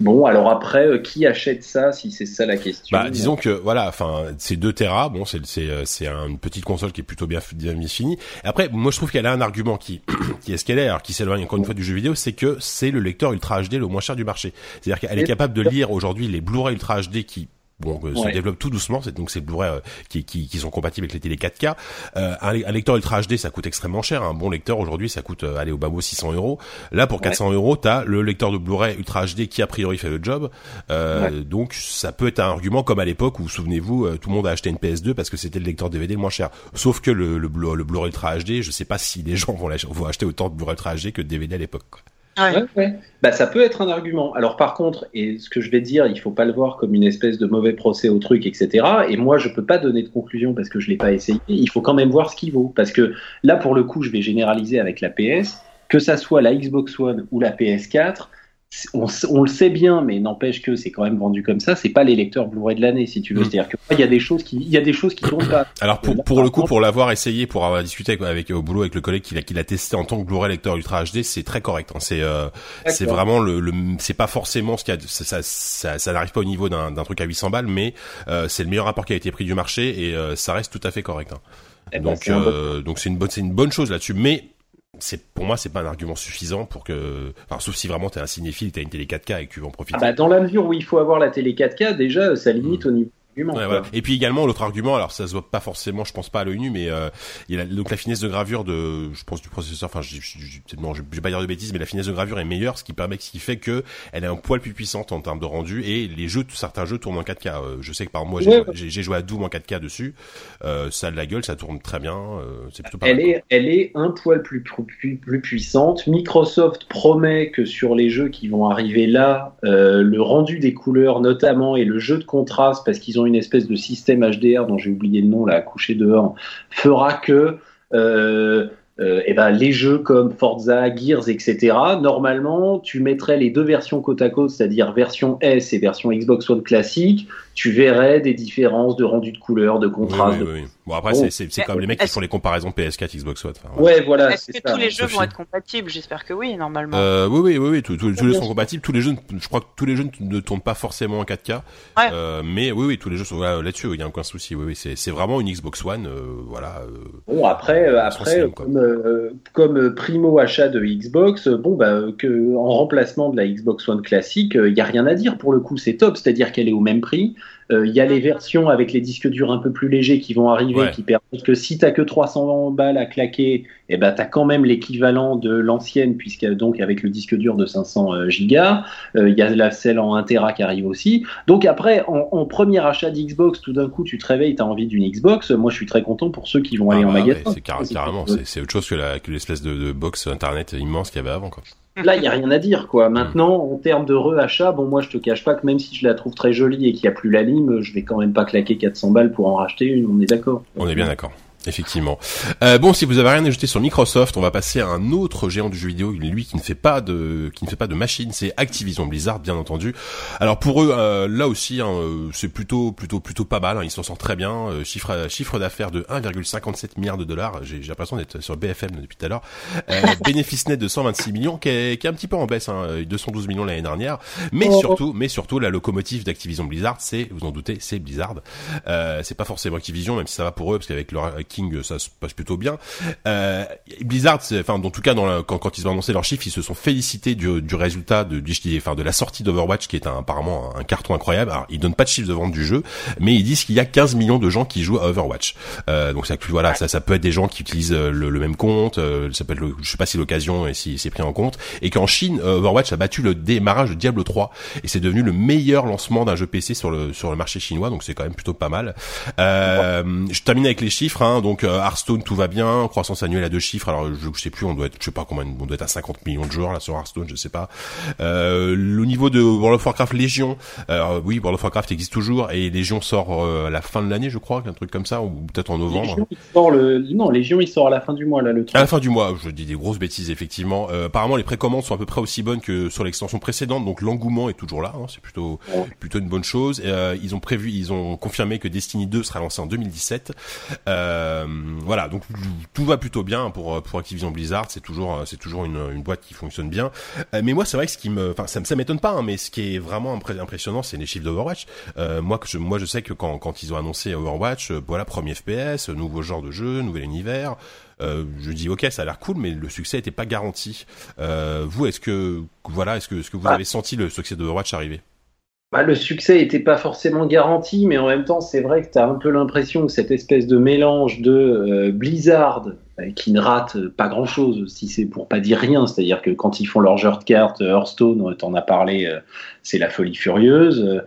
bon alors après euh, qui achète ça si c'est ça la question? Bah disons que voilà enfin c'est 2 Tera bon c'est c'est euh, c'est une petite console qui est plutôt bien bien finie. Après moi je trouve qu'elle a un argument qui [coughs] qui est ce qu'elle est alors qui s'éloigne encore une fois du jeu vidéo c'est que c'est le lecteur Ultra HD le moins cher du marché. C'est-à-dire qu'elle est capable de lire aujourd'hui les Blu-ray Ultra HD qui bon, euh, se développe tout doucement. C'est donc c'est Blu-ray euh, qui, qui, qui, sont compatibles avec les télé 4K. Euh, un, lecteur Ultra HD, ça coûte extrêmement cher. Un bon lecteur aujourd'hui, ça coûte aller au bas mot 600 euros. Là, pour 400 euros, t'as le lecteur de Blu-ray Ultra HD qui a priori fait le job. Donc ça peut être un argument comme à l'époque où, souvenez-vous, tout le monde a acheté une PS2 parce que c'était le lecteur DVD le moins cher. Sauf que le, le, Blu-ray Ultra HD, je sais pas si les gens vont, vont acheter autant de Blu-ray Ultra HD que de DVD à l'époque. Ouais. Bah, ça peut être un argument. Alors par contre, et ce que je vais dire, il faut pas le voir comme une espèce de mauvais procès au truc, etc. Et moi, je peux pas donner de conclusion parce que je l'ai pas essayé. Il faut quand même voir ce qu'il vaut. Parce que là, pour le coup, je vais généraliser avec la PS, que ça soit la Xbox One ou la PS4 on, le sait bien, mais n'empêche que c'est quand même vendu comme ça. C'est pas les lecteurs Blu-ray de l'année, si tu veux. Mm. C'est-à-dire qu'il y a des choses qui, il y a des choses qui tournent pas. [coughs] Alors pour, pour le coup, pour l'avoir essayé, pour avoir discuté avec, au boulot avec le collègue qui l'a, qui l'a testé en tant que Blu-ray lecteur Ultra HD, c'est très correct. Hein. C'est, euh, c'est vraiment le, le c'est pas forcément ce qu'il y a, ça, ça, ça, n'arrive pas au niveau d'un, d'un truc à 800 balles, mais euh, c'est le meilleur rapport qui a été pris du marché et euh, ça reste tout à fait correct. Hein. Eh ben, donc, donc c'est une bonne, c'est une bonne chose là-dessus. Mais c'est pour moi c'est pas un argument suffisant pour que enfin sauf si vraiment t'es un cinéphile t'as une télé 4K et que tu veux en profiter ah bah, dans la mesure où il faut avoir la télé 4K déjà ça limite mmh. au niveau et puis également l'autre argument, alors ça se voit pas forcément, je pense pas à l'œil nu, mais euh, il y a donc la finesse de gravure de, je pense du processeur. Enfin, je, je, vais pas dire de bêtises, mais la finesse de gravure est meilleure, ce qui permet, ce qui fait que elle est un poil plus puissante en termes de rendu et les jeux, certains jeux tournent en 4K. Euh, je sais que par moi j'ai joué à Doom en 4K dessus, euh, ça a de la gueule, ça tourne très bien. Euh, c'est plutôt pas elle est, elle est un poil plus, plus, plus puissante. Microsoft promet que sur les jeux qui vont arriver là, euh, le rendu des couleurs notamment et le jeu de contraste, parce qu'ils ont une espèce de système HDR dont j'ai oublié le nom là, à coucher dehors, fera que euh, euh, et ben les jeux comme Forza, Gears, etc. Normalement, tu mettrais les deux versions côte à côte, c'est-à-dire version S et version Xbox One classique. Tu verrais des différences de rendu de couleur, de contraste. Oui, oui, oui. Bon après, bon. c'est comme les mecs qui font les comparaisons PS4, Xbox One. Enfin, ouais. ouais, voilà. Est-ce que ça, tous les jeux vont être compatibles? J'espère que oui, normalement. Euh, oui, oui, oui, oui. Tous, tous, tous les jeux sont compatibles. Tous les jeux, je crois que tous les jeux ne tournent pas forcément en 4K. Ouais. Euh, mais oui, oui, tous les jeux sont là-dessus. Il y a aucun souci. Oui, oui, c'est vraiment une Xbox One. Euh, voilà. bon après, après, comme, comme primo achat de Xbox, bon bah que en remplacement de la Xbox One classique, il y a rien à dire pour le coup. C'est top, c'est-à-dire qu'elle est au même prix. Il euh, y a les versions avec les disques durs un peu plus légers qui vont arriver, ouais. qui permettent que si t'as que 300 balles à claquer, eh ben t'as quand même l'équivalent de l'ancienne, puisque donc avec le disque dur de 500 euh, gigas, il euh, y a la celle en 1 Tera qui arrive aussi. Donc après, en, en premier achat d'Xbox, tout d'un coup tu te réveilles, t'as envie d'une Xbox. Moi, je suis très content pour ceux qui vont ah aller bah en magasin. Ouais, c'est car carrément, c'est autre chose que l'espèce que de, de box internet immense qu'il y avait avant, quoi. Là, il n'y a rien à dire, quoi. Maintenant, en termes de reachat, bon, moi, je te cache pas que même si je la trouve très jolie et qu'il n'y a plus la lime, je vais quand même pas claquer 400 balles pour en racheter une, on est d'accord. On est bien d'accord. Effectivement. Euh, bon, si vous avez rien à ajouter sur Microsoft, on va passer à un autre géant du jeu vidéo, lui qui ne fait pas de qui ne fait pas de machine, c'est Activision Blizzard, bien entendu. Alors pour eux, euh, là aussi, hein, c'est plutôt plutôt plutôt pas mal. Hein, ils s'en sortent très bien. Euh, chiffre chiffre d'affaires de 1,57 milliard de dollars. J'ai l'impression d'être sur BFM depuis tout à l'heure. Euh, [laughs] bénéfice net de 126 millions, qui est, qui est un petit peu en baisse, hein, 212 millions l'année dernière. Mais oh. surtout, mais surtout, la locomotive d'Activision Blizzard, c'est, vous en doutez, c'est Blizzard. c'est pas forcément Activision, même si ça va pour eux, parce qu'avec leur Ça se passe plutôt bien. Euh, Blizzard, enfin, en tout cas, quand, quand ils ont annoncé leurs chiffres, ils se sont félicités du, du résultat de, du, enfin, de la sortie d'Overwatch, qui est un, apparemment un carton incroyable. Alors, ils donnent pas de chiffre de vente du jeu, mais ils disent qu'il y a 15 millions de gens qui jouent à Overwatch. Euh, donc ça, voilà, ça, ça peut être des gens qui utilisent le, le même compte, euh, ça peut être, le, je sais pas si l'occasion et si c'est pris en compte, et qu'en Chine, Overwatch a battu le démarrage de Diablo 3 et c'est devenu le meilleur lancement d'un jeu PC sur le sur le marché chinois, donc c'est quand même plutôt pas mal. Euh, je termine avec les chiffres, hein, donc Hearthstone tout va bien, croissance annuelle à deux chiffres. Alors je, je sais plus, on doit être, je sais pas combien, on doit être à 50 millions de joueurs là sur Hearthstone, je sais pas. Euh, le niveau de World of Warcraft Légion, euh, oui, World of Warcraft existe toujours et Légion sort euh, à la fin de l'année, je crois, un truc comme ça, ou peut-être en novembre. Légion, il sort le, non, Légion il sort à la fin du mois là, le 30. À la fin du mois, je dis des grosses bêtises effectivement. Euh, apparemment les précommandes sont à peu près aussi bonnes que sur l'extension précédente, donc l'engouement est toujours là, hein, c'est plutôt ouais. plutôt une bonne chose. Euh, ils ont prévu, ils ont confirmé que Destiny 2 sera lancé en 2017. Voilà, donc tout va plutôt bien pour pour Activision Blizzard. C'est toujours c'est toujours une, une boîte qui fonctionne bien. Euh, mais moi, c'est vrai que ce qui me, enfin, ça, ça m'étonne pas. Hein, mais ce qui est vraiment impressionnant, c'est les chiffres d'Overwatch. Euh, moi, que je, moi, je sais que quand quand ils ont annoncé Overwatch, euh, voilà, premier FPS, nouveau genre de jeu, nouvel univers. Euh, je dis ok, ça a l'air cool, mais le succès n'était pas garanti. Euh, vous, est-ce que voilà, est-ce que est-ce que vous avez senti le succès d'Overwatch arriver? Bah, le succès n'était pas forcément garanti, mais en même temps, c'est vrai que tu as un peu l'impression que cette espèce de mélange de euh, Blizzard, euh, qui ne rate pas grand-chose, si c'est pour pas dire rien, c'est-à-dire que quand ils font leur jeu de cartes, Hearthstone, t'en as parlé, euh, c'est la folie furieuse.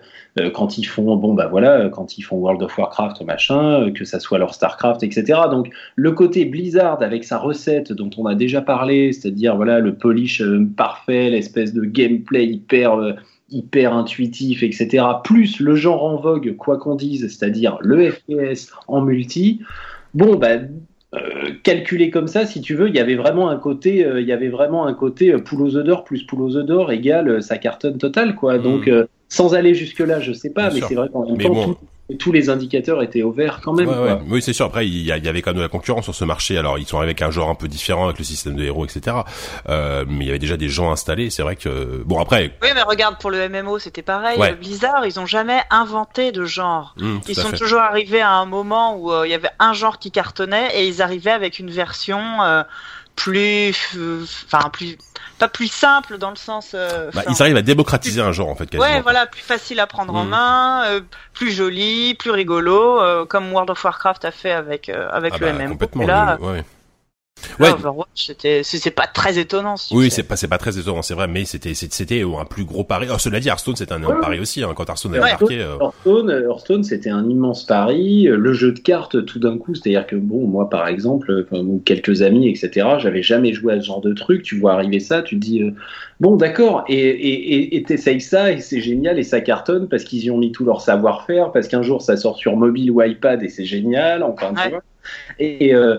quand ils font, bon bah voilà, quand ils font World of Warcraft, machin, que ça soit leur Starcraft, etc. Donc le côté Blizzard avec sa recette dont on a déjà parlé, c'est-à-dire voilà le polish parfait, l'espèce de gameplay hyper hyper intuitif, etc., plus le genre en vogue, quoi qu'on dise, c'est-à-dire le FPS en multi, bon, bah, euh, calculé comme ça, si tu veux, il y avait vraiment un côté, euh, il y avait vraiment un côté euh, poule aux œufs d'or plus poule aux œufs d'or égale sa cartonne totale, quoi. Mmh. Donc, sans aller jusque là, je sais pas, Bien mais c'est vrai qu'en même temps, bon. tout, tous les indicateurs étaient au vert quand même. Ouais, ouais. Oui, c'est sûr. Après, il y, a, il y, avait quand même de la concurrence sur ce marché. Alors, ils sont arrivés avec un genre un peu différent, avec le système de héros, etc. Euh, mais il y avait déjà des gens installés. C'est vrai que bon après. Oui, mais regarde pour le MMO, c'était pareil. Ouais. Blizzard, ils ont jamais inventé de genre. Mmh, ils sont fait. toujours arrivés à un moment où euh, il y avait un genre qui cartonnait et ils arrivaient avec une version euh, plus, enfin plus pas plus simple dans le sens. Euh, bah, ils arrivent à démocratiser un genre en fait. Quasiment. Ouais, voilà, plus facile à prendre mmh. en main, euh, plus joli, plus rigolo, euh, comme World of Warcraft a fait avec avec ah le bah, MM. Complètement. là, le, ouais. Ouais. Overwatch, c'était, c'est pas très étonnant. Si oui, c'est pas, c'est pas très étonnant, c'est vrai, mais c'était, c'était un plus gros pari. Oh, cela dit, Hearthstone, c'était un, ouais. pari aussi, hein, quand Hearthstone a marqué. Euh... Hearthstone, Hearthstone, c'était un immense pari. Le jeu de cartes, tout d'un coup, c'est-à-dire que bon, moi, par exemple, ou quelques amis, etc., j'avais jamais joué à ce genre de truc. Tu vois arriver ça, tu te dis, euh, bon, d'accord, et, et, et t'essayes ça, et c'est génial, et ça cartonne parce qu'ils y ont mis tout leur savoir-faire, parce qu'un jour, ça sort sur mobile ou iPad, et c'est génial, enfin, ouais. tu vois. Et, euh,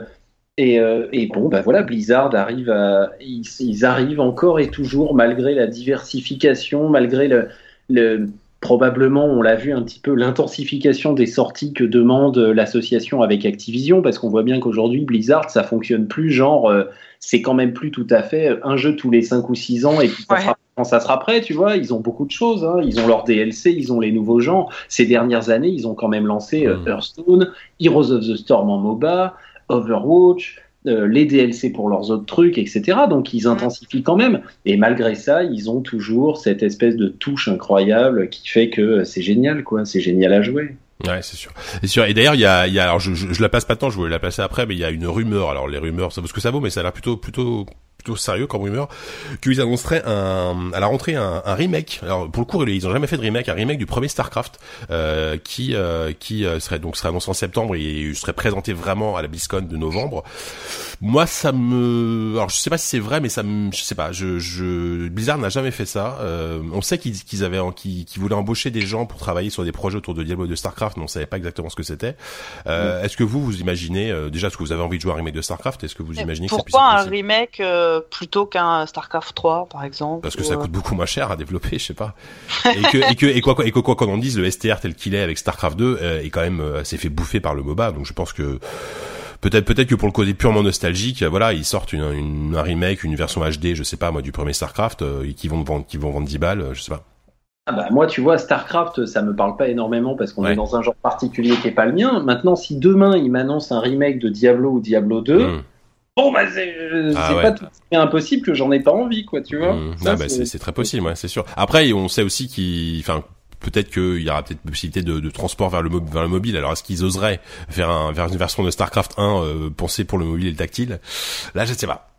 Et, et, bon, bah voilà, Blizzard arrive à, ils, ils, arrivent encore et toujours, malgré la diversification, malgré le, le probablement, on l'a vu un petit peu, l'intensification des sorties que demande l'association avec Activision, parce qu'on voit bien qu'aujourd'hui, Blizzard, ça fonctionne plus genre, euh, c'est quand même plus tout à fait un jeu tous les 5 ou 6 ans, et puis ça sera, quand ça sera prêt, tu vois, ils ont beaucoup de choses, hein. ils ont leur DLC, ils ont les nouveaux gens. Ces dernières années, ils ont quand même lancé euh, hmm. Hearthstone, Heroes of the Storm en MOBA, Overwatch, euh, les DLC pour leurs autres trucs, etc. Donc ils intensifient quand même. Et malgré ça, ils ont toujours cette espèce de touche incroyable qui fait que c'est génial, quoi. C'est génial à jouer. Ouais, c'est sûr. C'est sûr. Et d'ailleurs, il y a, il y a, alors je, je, la passe pas tant, je voulais la passer après, mais il y a une rumeur. Alors les rumeurs, ça vaut ce que ça vaut, mais ça a l'air plutôt, plutôt plutôt sérieux comme rumeur qu'ils annonceraient un, à la rentrée un, un, remake. Alors pour le coup, ils ont jamais fait de remake, un remake du premier Starcraft euh, qui euh, qui euh, serait donc serait annoncé en septembre et serait présenté vraiment à la BlizzCon de novembre. Moi, ça me, alors je sais pas si c'est vrai, mais ça me, je sais pas. Je, je... Blizzard n'a jamais fait ça. Euh, on sait qu'ils qu'ils avaient, qu'ils voulaient embaucher des gens pour travailler sur des projets autour de Diablo et de Starcraft, mais on savait pas exactement ce que c'était. Euh, Est-ce que vous vous imaginez déjà, est-ce que vous avez envie de jouer à un remake de Starcraft? Est-ce que vous imaginez que pourquoi un remake plutôt qu'un StarCraft 3 par exemple. Parce que ça coûte beaucoup moins cher à développer, je sais pas. [laughs] et que et que et quoi et quoi qu'on en dise, le STR tel qu'il est avec StarCraft 2 euh, est quand même euh, s'est fait bouffer par le MOBA, donc je pense que peut-être peut-être que pour le côté purement nostalgique, voilà, ils sortent une, une, un remake, une version HD, je sais pas moi du premier StarCraft, euh, qui vont vendre qui vont vendre 10 balles, je sais pas. Ah bah moi, tu vois, StarCraft, ça me parle pas énormément parce qu'on est dans un genre particulier qui est pas le mien. Maintenant, si demain ils m'annoncent un remake de Diablo ou Diablo 2, bon bah c'est ah pas tout impossible que j'en ai pas envie quoi tu vois mmh. ah, bah, c'est très possible ouais, c'est sûr après on sait aussi qu'il enfin peut-être qu'il y aura peut-être possibilité de, de, transport vers le, vers le mobile. Alors est-ce qu'ils oseraient faire un, vers une version de Starcraft 1 euh, pensée pour le mobile et le tactile? Là, je sais pas.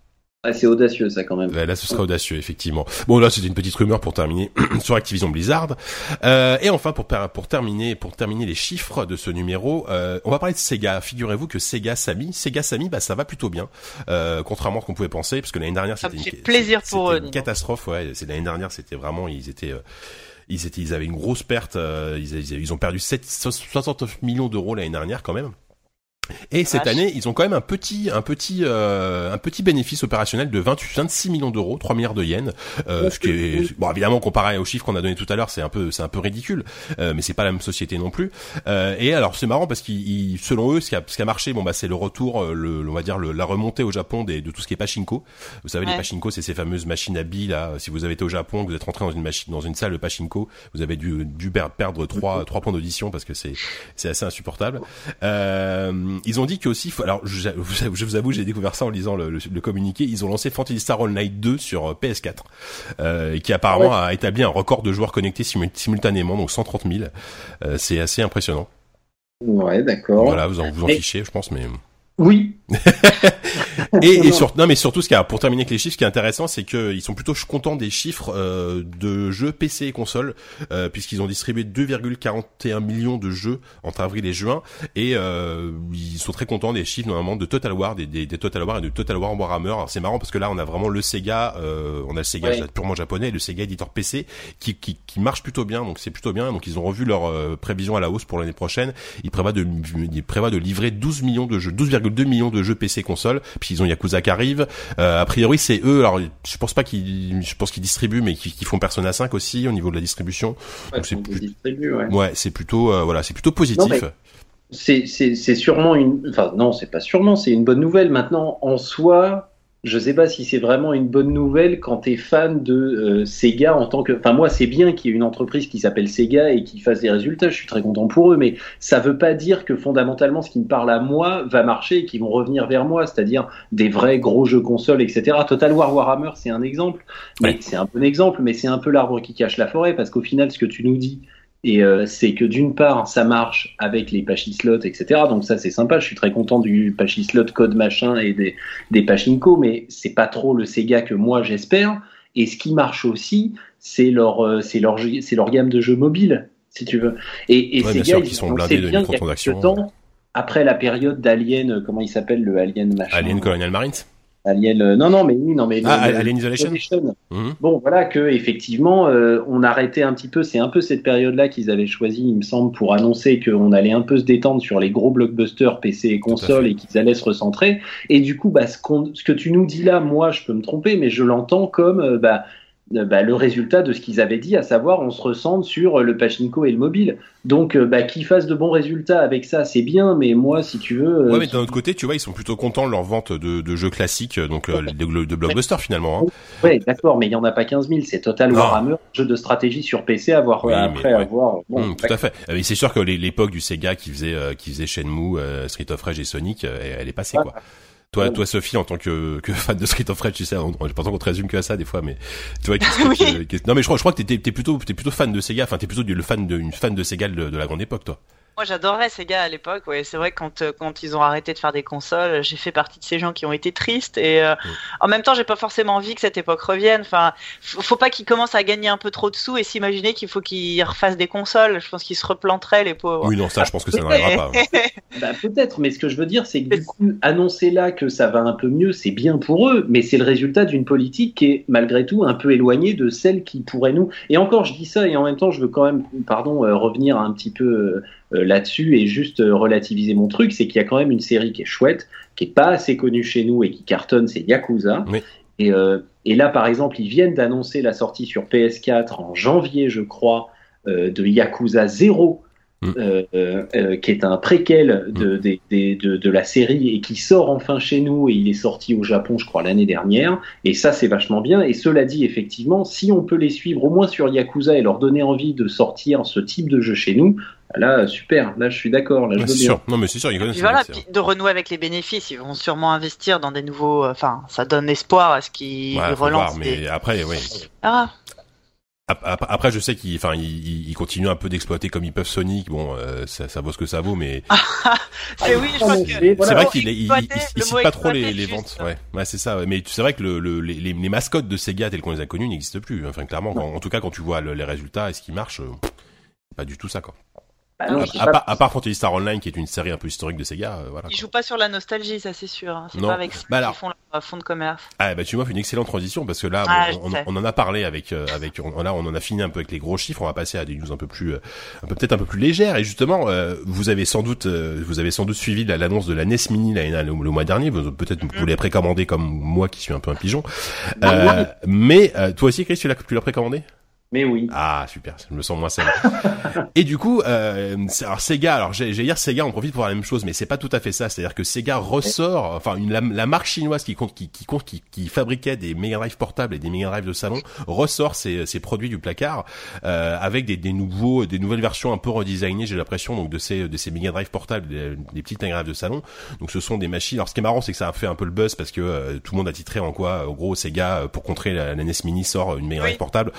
Ah, c'est audacieux ça quand même. Là, ce serait audacieux effectivement. Bon là, c'était une petite rumeur pour terminer [clears throat] sur Activision Blizzard. Euh, et enfin, pour pour terminer pour terminer les chiffres de ce numéro, euh, on va parler de Sega. Figurez-vous que Sega Sammy, Sega Sammy, bah ça va plutôt bien, euh, contrairement à ce qu'on pouvait penser, parce que l'année dernière c'était une, plaisir pour une catastrophe. Ouais, c'est l'année dernière, c'était vraiment ils étaient euh, ils étaient ils avaient une grosse perte. Euh, ils, ils, ils, ont perdu 7, 69 millions d'euros l'année dernière quand même. Et cette année, ils ont quand même un petit, un petit, euh, un petit bénéfice opérationnel de 28, 26 millions d'euros, 3 milliards de yens. Euh, ce qui est, bon, évidemment, comparé aux chiffres qu'on a donné tout à l'heure, c'est un peu, c'est un peu ridicule, euh, mais c'est pas la même société non plus. Euh, et alors, c'est marrant parce qu'ils, selon eux, ce qui a, ce qui a marché, bon bah, c'est le retour, euh, le, on va dire le, la remontée au Japon des, de tout ce qui est pachinko. Vous savez, les pachinko, c'est ces fameuses machines à billes là. Si vous avez été au Japon, vous êtes rentré dans une machine, dans une salle de pachinko, vous avez dû, dû perdre trois, trois points d'audition parce que c'est, c'est assez insupportable. Euh, ils ont dit que aussi alors je, je vous avoue, j'ai découvert ça en lisant le, le, communiqué. Ils ont lancé Fantasy Star Online 2 sur euh, PS4, euh, qui apparemment a établi un record de joueurs connectés simultanément, donc 130 000. Euh, c'est assez impressionnant. Ouais, d'accord. Voilà, vous en, vous en fichez, je pense, mais. Oui. [laughs] et, et sur, non mais surtout ce qui a, pour terminer avec les chiffres, ce qui est intéressant, c'est qu'ils sont plutôt contents des chiffres euh, de jeux PC et consoles, euh, puisqu'ils ont distribué 2,41 millions de jeux entre avril et juin, et euh, ils sont très contents des chiffres normalement de Total War, des, des, des Total War et de Total War Warhammer. C'est marrant parce que là on a vraiment le Sega, euh, on a le Sega purement japonais, le Sega éditeur PC qui, qui, qui marche plutôt bien, donc c'est plutôt bien. Donc ils ont revu leur euh, prévision à la hausse pour l'année prochaine. Ils prévoient de, ils prévoient de livrer 12 millions de jeux, 12,2 millions de jeux PC console. Puis ils ont Yakuza qui arrive. Euh, a priori, c'est eux. Alors, je pense pas qu'ils, je pense qu'ils distribuent, mais qu'ils font Persona 5 aussi au niveau de la distribution. Ouais, c'est ouais. ouais c'est plutôt, euh, voilà, c'est plutôt positif. c'est, c'est, c'est sûrement une, enfin non, c'est pas sûrement, c'est une bonne nouvelle. Maintenant, en soi, je sais pas si c'est vraiment une bonne nouvelle quand tu es fan de euh, Sega en tant que. Enfin, moi, c'est bien qu'il y ait une entreprise qui s'appelle Sega et qui fasse des résultats. Je suis très content pour eux, mais ça veut pas dire que fondamentalement, ce qui me parle à moi va marcher et qu'ils vont revenir vers moi, c'est-à-dire des vrais gros jeux consoles, etc. Total War Warhammer, c'est un exemple, mais c'est un bon exemple, mais c'est un peu l'arbre qui cache la forêt parce qu'au final, ce que tu nous dis, et euh, c'est que d'une part, ça marche avec les pachislots, etc. Donc ça, c'est sympa. Je suis très content du pachislot code machin et des, des pachinko, mais c'est pas trop le Sega que moi j'espère. Et ce qui marche aussi, c'est leur, euh, c'est leur, c'est leur gamme de jeux mobiles, si tu veux. Et, et Sega, ils sont blindés de bien temps, après la période d'Alien, euh, comment il s'appelle le Alien machin Alien Colonial Marines. Alien, non, non, mais oui, non, mais. Ah, Alien Isolation. Mhm. Bon, voilà que effectivement, on arrêtait un petit peu. C'est un peu cette période-là qu'ils avaient choisi, il me semble, pour annoncer qu'on allait un peu se détendre sur les gros blockbusters PC et consoles et qu'ils allaient se recentrer. Et du coup, bah, ce, ce, que tu nous dis là, moi, je peux me tromper, mais je l'entends comme, bah, euh, bah, le résultat de ce qu'ils avaient dit, à savoir on se ressente sur le pachinko et le mobile. Donc euh, bah, qu'ils fassent de bons résultats avec ça, c'est bien, mais moi, si tu veux... Euh, ouais, mais d'un autre côté, tu vois, ils sont plutôt contents de leur vente de, de jeux classiques, donc de, de blockbuster finalement. Hein. Ouais, d'accord, mais il y en a pas 15 000, c'est Total Warhammer, jeu de stratégie sur PC, avoir après avoir... Bon, mmh, tout à fait. Mais c'est sûr que l'époque du Sega qui faisait qui faisait Shenmue, Street of Rage et Sonic, elle, est passée quoi. Toi, toi, Sophie, en tant que, que fan de Street of Rage, tu sais, on, on, qu'on te résume que à ça des fois, mais tu vois, [laughs] non, mais je crois, je crois que t'es, t'es plutôt, t'es plutôt fan de Sega, enfin, t'es plutôt le fan de, une fan de Sega de, de la grande époque, toi. Moi, j'adorais Sega à l'époque. Ouais, c'est vrai que quand euh, quand ils ont arrêté de faire des consoles, j'ai fait partie de ces gens qui ont été tristes. Et euh, en même temps, j'ai pas forcément envie que cette époque revienne. Enfin, faut pas qu'ils commencent à gagner un peu trop de sous et s'imaginer qu'il faut qu'ils refassent des consoles. Je pense qu'ils se replanteraient les pauvres. Oui, non, ça, je pense que ça n'arrivera pas. [laughs] bah, peut-être, mais ce que je veux dire, c'est que du coup, annoncer là que ça va un peu mieux, c'est bien pour eux, mais c'est le résultat d'une politique qui est malgré tout un peu éloignée de celle qui pourrait nous. Et encore, je dis ça, et en même temps, je veux quand même, pardon, euh, revenir un petit peu euh, là-dessus et juste euh, relativiser mon truc, c'est qu'il y a quand même une série qui est chouette, qui est pas assez connue chez nous et qui cartonne, c'est Yakuza. Et, euh, et, là, par exemple, ils viennent d'annoncer la sortie sur PS4 en janvier, je crois, de Yakuza 0. Mm. qui est un préquel de, mm. de, de, de, la série et qui sort enfin chez nous et il est sorti au Japon je crois l'année dernière et ça c'est vachement bien et cela dit effectivement si on peut les suivre au moins sur Yakuza et leur donner envie de sortir ce type de jeu chez nous Là, super. Là, je suis d'accord. Là, je sûr. Non, mais c'est sûr. Ils connaissent. voilà, de renouer avec les bénéfices, ils vont sûrement investir dans des nouveaux. Euh, enfin, ça donne espoir à ce qu'ils ouais, relancent. mais après, oui. Ah. Après, je sais qu'ils, enfin, ils, continuent un peu d'exploiter comme ils peuvent Sonic. Bon, euh, ça, ça, vaut ce que ça vaut, mais c'est oui, je pense que c'est vrai qu'il il, il, cite pas trop les, les ventes. Ouais, ouais c'est ça. Ouais. Mais c'est vrai que le, le, les, les, mascottes de Sega telles qu'on les a connues n'existent plus. Enfin, clairement, en tout cas, quand tu vois les résultats et ce qui marche, euh, pas du tout ça, quoi. Bah à, part Fantasy Star Online, qui est une série un peu historique de Sega, euh, voilà. Ils jouent pas sur la nostalgie, ça c'est sûr. Hein. C'est pas avec ce bah, font leur fond de commerce. Ah bah tu vois, une excellente transition parce que là, ah, on, en a parlé avec euh, avec on, là on en a fini un peu avec les gros chiffres. On va passer à des news un peu plus, euh, un peu peut-être un peu plus légères. Et justement, vous avez sans doute, vous avez sans doute suivi l'annonce de la NES Mini le, le, mois dernier. Peut-être vous mm. l'avez précommandé comme moi qui suis un peu un pigeon. mais toi aussi, Chris, tu l'as tu l'as précommandé? Mais oui. Ah super, je me sens moins seul. [laughs] et du coup, euh, alors Sega, alors j'ai dire Sega, on profite pour la même chose, mais c'est pas tout à fait ça. C'est-à-dire que Sega ressort, enfin une, la, marque chinoise qui, qui, qui, qui, qui fabriquait des Mega Drive portables et des Mega Drive de salon, ressort ses, ses produits du placard euh, avec des, des nouveaux, des nouvelles versions un peu redesignées. J'ai l'impression donc de ces de ces Mega Drive portables, des, des petites Mega Drive de salon. Donc ce sont des machines. Alors ce qui est marrant, c'est que ça a fait un peu le buzz parce que euh, tout le monde a titré en quoi, en gros, Sega euh, pour contrer la, NES Mini sort une Mega Drive portable,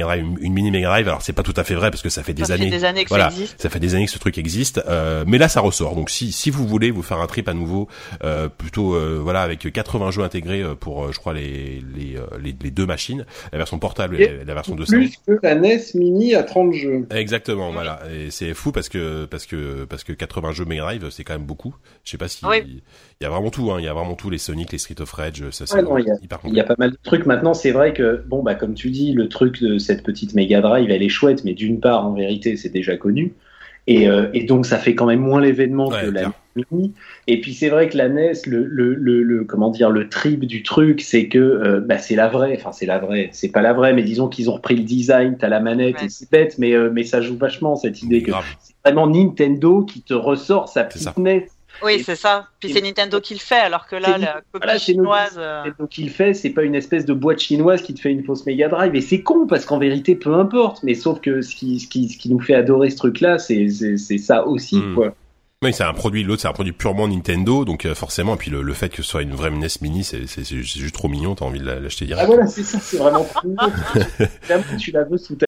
une une, mini Mega Drive. Alors c'est pas tout à fait vrai parce que ça fait des années. des années que voilà, ça existe. Ça fait des années que ce truc existe. Euh, mais là ça ressort. Donc si si vous voulez vous faire un trip à nouveau, euh, plutôt euh, voilà avec 80 jeux intégrés pour je crois les les, les, les deux machines, la version portable et, la version 200. Plus que la NES Mini à 30 jeux. Exactement. Voilà. Et c'est fou parce que parce que parce que 80 jeux Mega Drive c'est quand même beaucoup. Je sais pas si il y a vraiment tout. Hein. Il y a vraiment tout les Sonic, les Street of Rage. Ça, ouais, non, il, y a, il y a pas mal de trucs. Maintenant c'est vrai que bon bah comme tu dis le truc de cette petite Mega Drive, elle est chouette, mais d'une part, en vérité, c'est déjà connu. Et, euh, et, donc, ça fait quand même moins l'événement que la Mini. Et puis, c'est vrai que la NES, le, le, le, comment dire, le trip du truc, c'est que euh, bah, c'est la vraie. Enfin, c'est la vraie. C'est pas la vraie, mais disons qu'ils ont repris le design, t'as la manette, et c'est bête, mais, euh, mais ça joue vachement cette idée que c'est vraiment Nintendo qui te ressort sa petite NES oui, c'est ça. Puis c'est Nintendo qui le fait, alors que là, la copie chinoise. Euh, Nintendo qui le fait, c'est pas une espèce de boîte chinoise qui te fait une fausse Mega Drive. Et c'est con, parce qu'en vérité, peu importe. Mais sauf que ce qui, ce qui, ce qui nous fait adorer ce truc-là, c'est ça aussi, hmm. quoi. Oui, c'est un produit, l'autre c'est un produit purement Nintendo, donc euh, forcément, et puis le, le, fait que ce soit une vraie NES Mini, c'est juste trop mignon, t'as envie de l'acheter direct. Ah voilà, c'est ça, c'est vraiment trop mignon. [laughs] tu la veux sous ta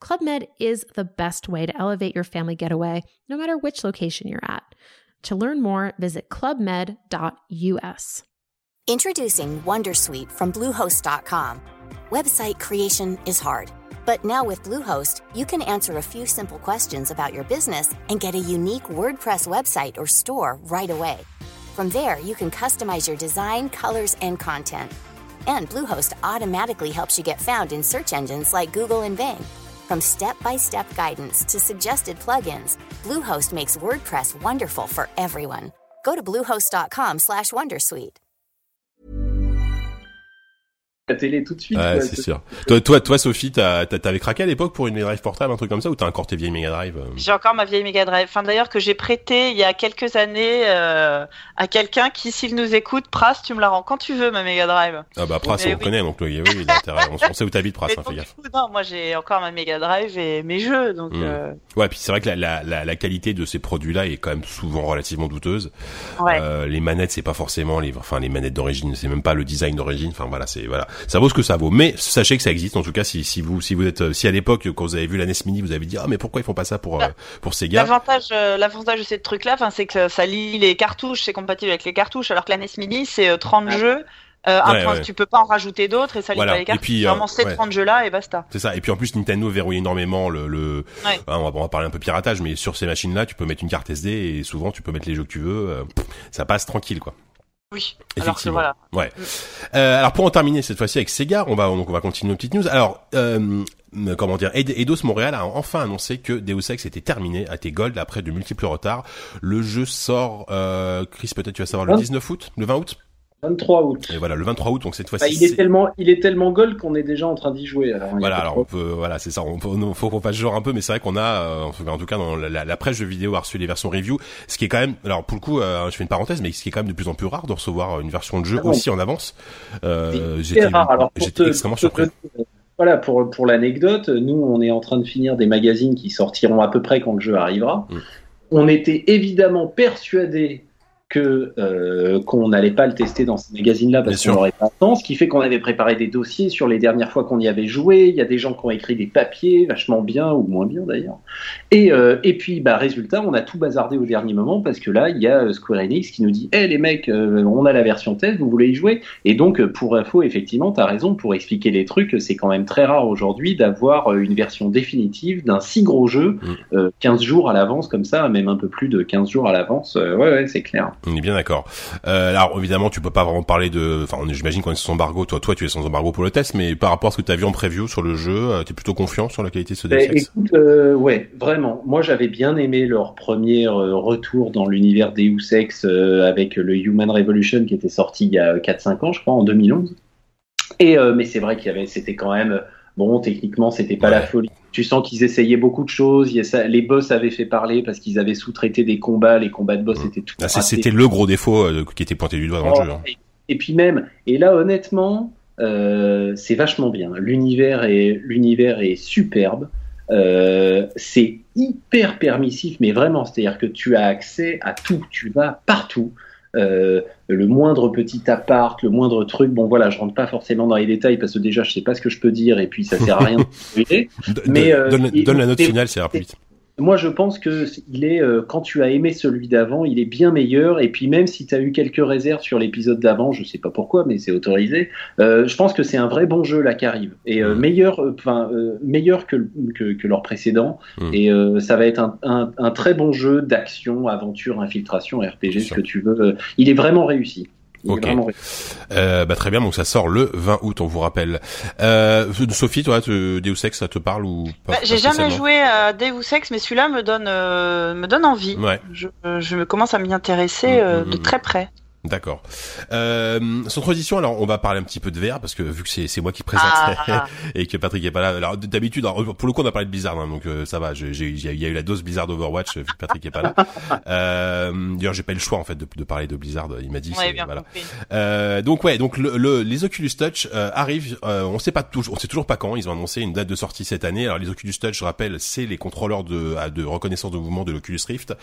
Club Med is the best way to elevate your family getaway, no matter which location you're at. To learn more, visit clubmed.us. Introducing Wondersuite from Bluehost.com. Website creation is hard, but now with Bluehost, you can answer a few simple questions about your business and get a unique WordPress website or store right away. From there, you can customize your design, colors, and content. And Bluehost automatically helps you get found in search engines like Google and Bing. From step-by-step guidance to suggested plugins, Bluehost makes WordPress wonderful for everyone. Go to bluehost.com/wondersuite. la télé tout de suite. Ouais, c'est sûr. Toi, toi, toi, Sophie, t'as- t'as- t'avais craqué à l'époque pour une Mega Drive portable, un truc comme ça, ou t'as encore tes vieilles Mega Drive euh J'ai encore ma vieille Mega Drive. Enfin, d'ailleurs, que j'ai prêté il y a quelques années euh, à quelqu'un qui, s'il nous écoute, Pras, tu me la rends quand tu veux, ma Mega Drive. Ah bah Pras, Mais on oui. connaît, donc oui, oui, il a intérêt. On, on sait où t'habites, Pras, hein, fais gaffe. coup, non, moi j'ai encore ma Mega Drive et mes jeux, donc Mm. euh, Ouais, puis c'est vrai que la, la, la, la qualité de ces produits-là est quand même souvent relativement douteuse. ouais. Euh, les manettes, c'est pas forcément les, enfin les manettes d'origine, c'est même pas le design d'origine. Enfin voilà, c'est voilà, ça vaut ce que ça vaut. Mais sachez que ça existe. En tout cas, si, si vous si vous êtes, euh, si à l'époque quand vous avez vu la NES Mini, vous avez dit ah mais pourquoi ils font pas ça pour euh, pour Sega? L'avantage, euh, l'avantage de ces trucs-là, enfin, c'est que ça lit les cartouches, c'est compatible avec les cartouches, alors que la NES Mini, c'est euh, 30 Ah. jeux. Euh, un Ouais, point, ouais. tu peux pas en rajouter d'autres et ça lit Voilà. pas les Et cartouches. puis, C'est euh, vraiment ces ouais. 30 jeux-là et basta. C'est ça. Et puis en plus, Nintendo verrouille énormément le. le... Ouais. hein, on, va, on va parler un peu piratage, mais sur ces machines-là, tu peux mettre une carte SD et souvent tu peux mettre les jeux que tu veux. euh, ça passe tranquille, quoi. Oui. Alors que Effectivement. voilà. Ouais. Euh, alors pour en terminer cette fois-ci avec Sega, on va donc on va continuer nos petites news. Alors euh, comment dire, Eidos Montréal a enfin annoncé que Deus Ex était terminé, a été gold après de multiples retards. Le jeu sort, euh, Chris peut-être tu vas savoir le Vingt- 19 août, le 20 août? 23 août. Et voilà, le 23 août, donc cette Bah, fois-ci. il est tellement, il est tellement gold qu'on est déjà en train d'y jouer. Alors, il y a Voilà, de alors on peut, voilà, c'est ça. On peut, on- faut qu'on fasse genre un peu, mais c'est vrai qu'on a, euh, en tout cas- dans la, la presse jeux vidéo a reçu les versions review, ce qui est quand même, alors pour le coup, euh, je fais une parenthèse, mais ce qui est quand même de plus en plus rare de recevoir une version de jeu Ah bon. aussi en avance. Euh, j'étais. Alors, j'étais extrêmement pour te surpris. donner- Voilà, pour, pour l'anecdote, nous, on est en train de finir des magazines qui sortiront à peu près quand le jeu arrivera. Mm. On était évidemment persuadés que euh, qu'on n'allait pas le tester dans ces magazines-là parce qu'on n'aurait pas le temps, ce qui fait qu'on avait préparé des dossiers sur les dernières fois qu'on y avait joué. Il y a des gens qui ont écrit des papiers, vachement bien ou moins bien d'ailleurs. Et, euh, et puis, bah, résultat, on a tout bazardé au dernier moment parce que là, il y a euh, Square Enix qui nous dit "Eh les mecs, euh, on a la version test, vous voulez y jouer? Et donc, euh, pour info, effectivement, tu as raison, pour expliquer les trucs, c'est quand même très rare aujourd'hui d'avoir une version définitive d'un si gros jeu Mm. euh, 15 jours à l'avance comme ça, même un peu plus de 15 jours à l'avance. Ouais, ouais, c'est clair. On est bien d'accord. Euh, alors évidemment, tu peux pas vraiment parler de, enfin, j'imagine qu'on est sans embargo. Toi, toi, tu es sans embargo pour le test, mais par rapport à ce que tu as vu en preview sur le jeu, euh, t'es plutôt confiant sur la qualité de ce Deus Ben, Ex écoute, euh, ouais, vraiment. Moi, j'avais bien aimé leur premier euh, retour dans l'univers Deus Ex avec le Human Revolution qui était sorti il y a 4-5 ans, je crois, en 2011. Et mais c'est vrai qu'il y avait, c'était quand même bon. Techniquement, c'était pas Ouais. la folie. Tu sens qu'ils essayaient beaucoup de choses. Les boss avaient fait parler parce qu'ils avaient sous-traité des combats. Les combats de boss Mm. étaient tout. Ah. C'était le gros défaut euh, qui était pointé du doigt dans le Oh, jeu. hein. et, et puis même, et là honnêtement, euh, c'est vachement bien. L'univers est, l'univers est superbe. Euh, c'est hyper permissif, mais vraiment, c'est-à-dire que tu as accès à tout, tu vas partout. Euh, le moindre petit appart, le moindre truc, bon voilà, je rentre pas forcément dans les détails parce que déjà je sais pas ce que je peux dire et puis ça sert à rien de [laughs] Mais, de- euh, donne, donne la note finale, c'est vite. Moi, je pense que il est euh, quand tu as aimé celui d'avant, il est bien meilleur. Et puis même si tu as eu quelques réserves sur l'épisode d'avant, je sais pas pourquoi, mais c'est autorisé. euh, je pense que c'est un vrai bon jeu là qui arrive et euh, Mhm. meilleur, enfin meilleur que, que que leur précédent. Mhm. Et ça va être un, un, un très bon jeu d'action, aventure, infiltration, RPG, ce que tu veux. Il est vraiment réussi. Il Ok. est vraiment réussi. Euh, bah très bien, donc ça sort le 20 août, on vous rappelle. Euh, Sophie, toi, te- Deus Ex, ça te parle ou pas Bah, J'ai jamais joué à Deus Ex, mais celui-là me donne, euh, me donne envie. Ouais. Je, je me commence à m'y intéresser Mm, euh, mm, de mm. très près. D'accord. Euh, sans transition, alors on va parler un petit peu de VR parce que vu que c'est moi qui présente ah. [laughs] et que Patrick est pas là. Alors d'habitude, pour le coup, on a parlé de Blizzard, hein, donc euh, ça va. J'ai il y a eu la dose Blizzard Overwatch vu que Patrick est pas là. [laughs] Euh, D'ailleurs, j'ai pas eu le choix en fait de, de parler de Blizzard. Il m'a dit. voilà. Euh, donc ouais, donc le, les Oculus Touch euh, arrivent. Euh, on sait pas toujours, on sait toujours pas quand. Ils ont annoncé une date de sortie cette année. Alors les Oculus Touch, je rappelle, c'est les contrôleurs de de reconnaissance de mouvement de l'Oculus Rift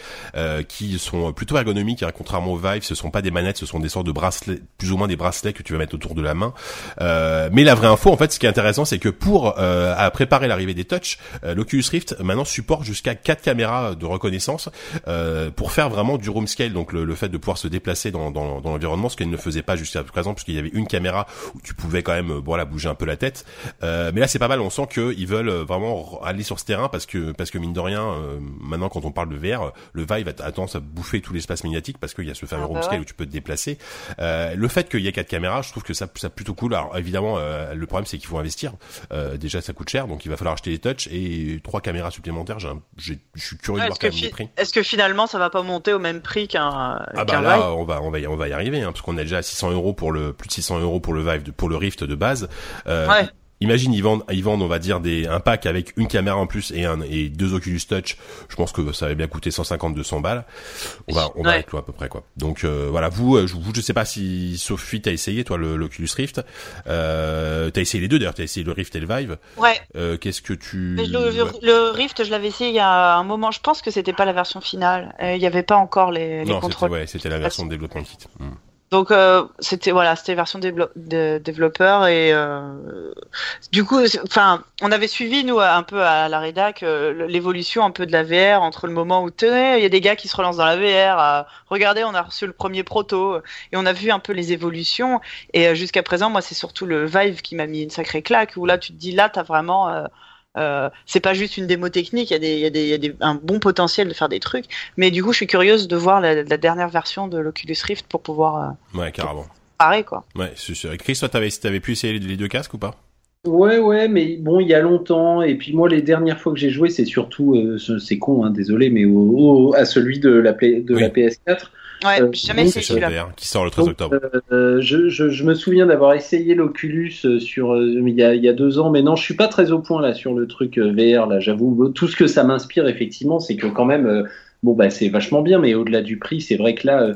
qui sont plutôt ergonomiques. Hein, contrairement au Vive, ce sont pas des manettes ce sont des sortes de bracelets, plus ou moins des bracelets que tu vas mettre autour de la main. Euh, mais la vraie info, en fait, ce qui est intéressant, c'est que pour euh, à préparer l'arrivée des touch, euh, l'Oculus Rift maintenant supporte jusqu'à quatre caméras de reconnaissance euh, pour faire vraiment du room scale, donc le, fait de pouvoir se déplacer dans, dans, dans l'environnement, ce qu'elle ne faisait pas jusqu'à présent, puisqu'il y avait une caméra où tu pouvais quand même, voilà, bouger un peu la tête. mais là, c'est pas mal. On sent qu'ils veulent vraiment aller sur ce terrain parce que parce que mine de rien, maintenant quand on parle de VR, le Vive a, tendance à bouffer tout l'espace médiatique parce qu'il y a ce fameux ah, room bah scale où tu peux te déplacer. Euh, le fait qu'il y ait quatre caméras, je trouve que ça, ça plutôt cool. Alors évidemment, euh, le problème c'est qu'il faut investir. Euh, déjà, ça coûte cher, donc il va falloir acheter des touch et trois caméras supplémentaires. Je suis curieux de voir quand même les prix. Est-ce que finalement, ça va pas monter au même prix qu'un Ah bah là, on va, on va, y, on va y arriver, hein, parce qu'on est déjà à 600 euros pour le plus de 600 euros pour le Vive, pour le Rift de base. Euh, ouais Imagine ils vendent, ils vendent, on va dire des un pack avec une caméra en plus et un et deux Oculus Touch. Je pense que ça va bien coûter 150-200 balles. On va, on va être à peu près quoi. Donc euh, voilà, vous, euh, vous, je sais pas si Sophie t'as essayé toi l'Oculus Rift. Euh, t'as essayé les deux d'ailleurs, t'as essayé le Rift et le Vive. Ouais. Euh, Qu'est-ce que tu le, Rift, je l'avais essayé il y a un moment. Je pense que c'était pas la version finale. Il y avait pas encore les, les non, contrôles. Ouais, c'était la version de développement kit. Hmm. Donc euh, c'était voilà, c'était version de développeur et euh, du coup, enfin, on avait suivi nous un peu à la rédac euh, l'évolution un peu de la VR entre le moment où tenez, il y a des gars qui se relancent dans la VR. regardez, on a reçu le premier proto et on a vu un peu les évolutions. Et jusqu'à présent, moi, c'est surtout le Vive qui m'a mis une sacrée claque où là, tu te dis là, t'as vraiment euh, c'est pas juste une démo technique, il y a, des, y a, des, y a des, un bon potentiel de faire des trucs. Mais du coup, je suis curieuse de voir la, la dernière version de l'Oculus Rift pour pouvoir. Euh, ouais, carrément. Pareil, quoi. Ouais, c'est sûr. Et Chris, toi, t'avais, t'avais pu essayer les deux casques ou pas? Ouais, ouais, mais bon, il y a longtemps. Et puis moi, les dernières fois que j'ai joué, c'est surtout, euh, c'est con, hein, désolé, mais au, à celui de la, de la PS4. Ouais, euh, jamais essayé celui-là. Qui sort le 13 octobre. Euh, je, je, je, me souviens d'avoir essayé l'Oculus euh, sur il y, a, il y a deux ans, mais non, je suis pas très au point là sur le truc VR. Là, j'avoue, tout ce que ça m'inspire effectivement, c'est que quand même, bon bah c'est vachement bien, mais au-delà du prix, c'est vrai que là,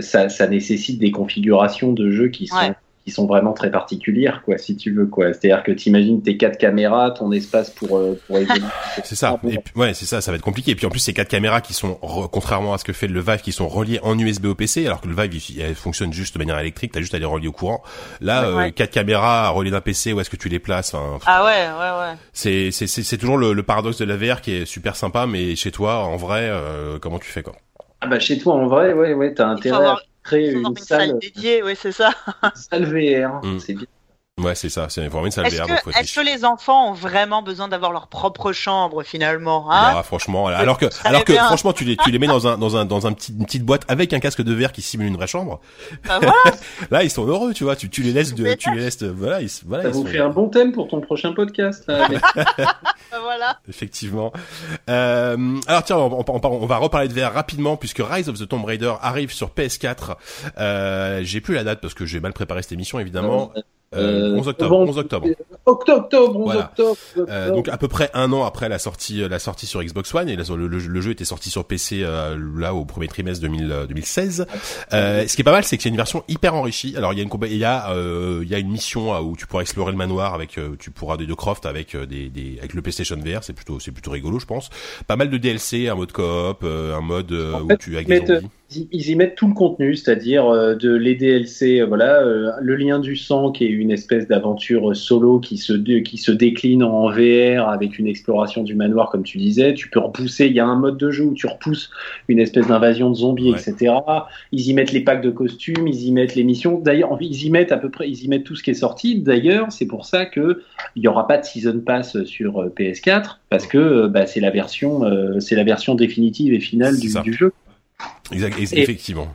ça, ça nécessite des configurations de jeux qui sont qui sont vraiment très particulières, quoi, si tu veux, quoi. C'est-à-dire que tu imagines tes quatre caméras, ton espace pour euh, pour [laughs] C'est ça. Et puis, ouais, c'est ça. Ça va être compliqué. Et puis en plus, ces quatre caméras qui sont, contrairement à ce que fait le Vive, qui sont reliées en USB au PC, alors que le Vive il, fonctionne juste de manière électrique. T'as juste à les relier au courant. Là, euh, quatre caméras reliées d'un PC, où est-ce que tu les places Ah ouais, ouais, ouais. C'est c'est c'est toujours le, le, paradoxe de la VR qui est super sympa, mais chez toi, en vrai, euh, comment tu fais quoi? Ah bah chez toi en vrai ouais ouais t'as intérêt créer une, salle, dédiée, oui, c'est ça. [laughs] Une salle VR, mm. c'est bien. Ouais, c'est ça, c'est vraiment une salle VR. Est-ce que les enfants ont vraiment besoin d'avoir leur propre chambre finalement hein? Ah, Franchement, alors que, alors que franchement, tu les, tu les mets dans un, dans un, dans un petit, une petite boîte avec un casque de verre qui simule une vraie chambre. Bah, voilà. [laughs] là, ils sont heureux, tu vois. Tu, tu les laisses, de, tu les laisses, voilà, ils, voilà. Ça vous fait un bon thème pour ton prochain podcast. Là, [laughs] bah, voilà. Effectivement. Euh, alors tiens, on, on, on, va reparler de VR rapidement puisque Rise of the Tomb Raider arrive sur PS4. Euh, j'ai plus la date parce que j'ai mal préparé cette émission évidemment. 11 euh, octobre. 11 octobre. Octobre, 11 octobre. Euh, donc à peu près un an après la sortie, euh, la sortie sur Xbox One et le, le, jeu était sorti sur PC là au premier trimestre 2000, 2016. ce qui est pas mal, c'est que c'est une version hyper enrichie. Alors il y a une il y a il y a une mission où tu pourras explorer le manoir avec tu pourras des deux Croft avec des, des avec le PlayStation VR. C'est plutôt c'est plutôt rigolo, je pense. Pas mal de DLC, un mode coop, un mode où tu avec des zombies ils y mettent tout le contenu, c'est-à-dire euh, de les DLC, euh, voilà, euh, le lien du sang qui est une espèce d'aventure solo qui se qui se décline en VR avec une exploration du manoir comme tu disais. Tu peux repousser, il y a un mode de jeu où tu repousses une espèce d'invasion de zombies, etc. Ils y mettent les packs de costumes, ils y mettent les missions. D'ailleurs, ils y mettent à peu près, ils y mettent tout ce qui est sorti. D'ailleurs, c'est pour ça que il y aura pas de season pass sur PS4 parce que bah, c'est la version, c'est la version définitive et finale du, du jeu. Exact, effectivement.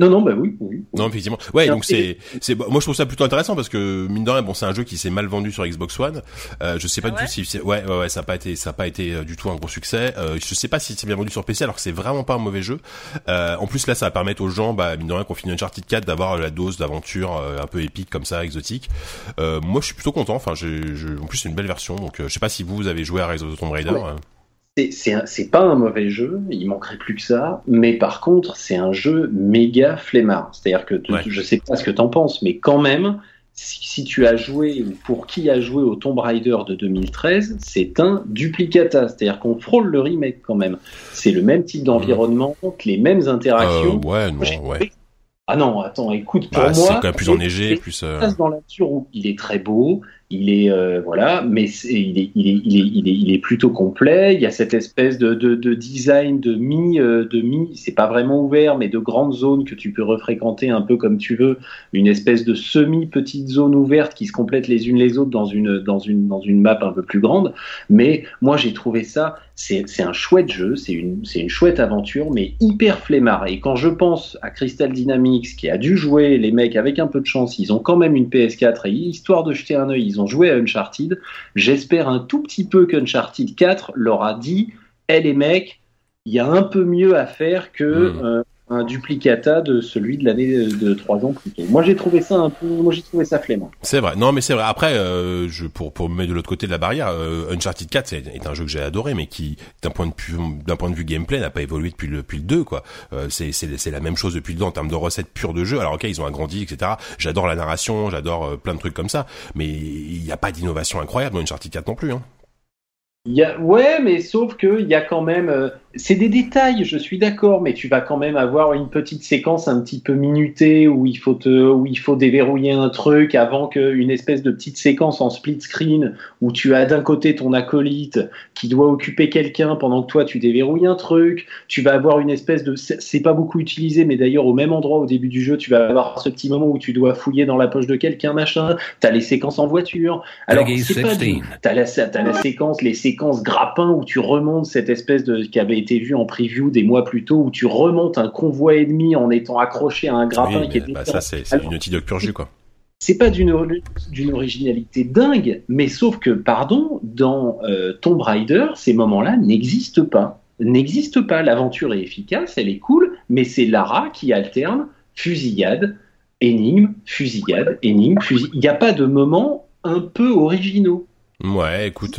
Non, non, bah oui, oui. Non, effectivement. Ouais, donc c'est, c'est, moi je trouve ça plutôt intéressant parce que mine de rien, bon, c'est un jeu qui s'est mal vendu sur Xbox One. Euh, je sais pas du tout si, ouais, ouais, ouais, ça a pas été, ça a pas été euh, du tout un gros succès. Euh, je sais pas si c'est bien vendu sur PC alors que c'est vraiment pas un mauvais jeu. Euh, en plus là, ça va permettre aux gens, bah mine de rien, qu'on finit Uncharted 4, d'avoir la dose d'aventure euh, un peu épique comme ça, exotique. Euh, moi, je suis plutôt content. Enfin, j'ai, en plus c'est une belle version. Donc, je sais pas si vous, vous avez joué à Rise of the Tomb Raider c'est pas un mauvais jeu, il manquerait plus que ça, mais par contre, c'est un jeu méga flemmard. C'est-à-dire que je sais pas ce que t'en penses, mais quand même, si, tu as joué ou pour qui a joué au Tomb Raider de 2013, c'est un duplicata. C'est-à-dire qu'on frôle le remake quand même. C'est le même type d'environnement, les mêmes interactions. Euh, ouais, non, ouais. Ah non, attends, écoute, pour bah, moi, c'est quand même plus enneigé, plus. Euh... Dans la nature où il est très beau, il est euh, voilà, mais est, il, est, il, est, il, est, il est plutôt complet. Il y a cette espèce de, de, de design de mi, euh, de mi, c'est pas vraiment ouvert, mais de grandes zones que tu peux refréquenter un peu comme tu veux. Une espèce de semi petite zone ouverte qui se complètent les unes les autres dans une dans une dans une map un peu plus grande. Mais moi j'ai trouvé ça, c'est un chouette jeu, c'est une c'est une chouette aventure, mais hyper flemmard. Et quand je pense à Crystal Dynamics qui a dû jouer les mecs avec un peu de chance, ils ont quand même une PS4 et histoire de jeter un œil, ils ont joué à Uncharted. J'espère un tout petit peu qu'Uncharted 4 leur a dit Eh les mecs, il y a un peu mieux à faire que hmm. euh, un duplicata de celui de l'année de trois ans plus tôt. Moi j'ai trouvé ça un peu, moi j'ai trouvé ça flemmard. C'est vrai, non mais c'est vrai. Après, euh, je pour pour me mettre de l'autre côté de la barrière, euh, Uncharted 4 est, un jeu que j'ai adoré, mais qui d'un point de vue d'un point de vue gameplay n'a pas évolué depuis le depuis le 2 quoi. Euh, c'est c'est c'est la même chose depuis le 2 en termes de recettes pures de jeu. Alors ok, ils ont agrandi etc. J'adore la narration, j'adore euh, plein de trucs comme ça, mais il n'y a pas d'innovation incroyable dans Uncharted 4 non plus. Hein. Y a, ouais, mais sauf que il y a quand même, euh, c'est des détails, je suis d'accord, mais tu vas quand même avoir une petite séquence un petit peu minutée où il faut te, où il faut déverrouiller un truc avant qu'une espèce de petite séquence en split screen où tu as d'un côté ton acolyte qui doit occuper quelqu'un pendant que toi tu déverrouilles un truc. Tu vas avoir une espèce de, c'est pas beaucoup utilisé, mais d'ailleurs au même endroit au début du jeu, tu vas avoir ce petit moment où tu dois fouiller dans la poche de quelqu'un, machin. T'as les séquences en voiture. Alors c'est pas, t'as la, t'as la séquence, les séquences grappin où tu remontes cette espèce de qui avait été vu en preview des mois plus tôt où tu remontes un convoi ennemi en étant accroché à un grappin qui était bah ça c'est une outil de pur quoi. C'est pas d'une d'une originalité dingue, mais sauf que pardon, dans euh, Tomb Raider, ces moments-là n'existent pas. N'existent pas. L'aventure est efficace, elle est cool, mais c'est Lara qui alterne fusillade, énigme, fusillade, énigme, fusillade. Il n'y a pas de moments un peu originaux. Ouais, écoute,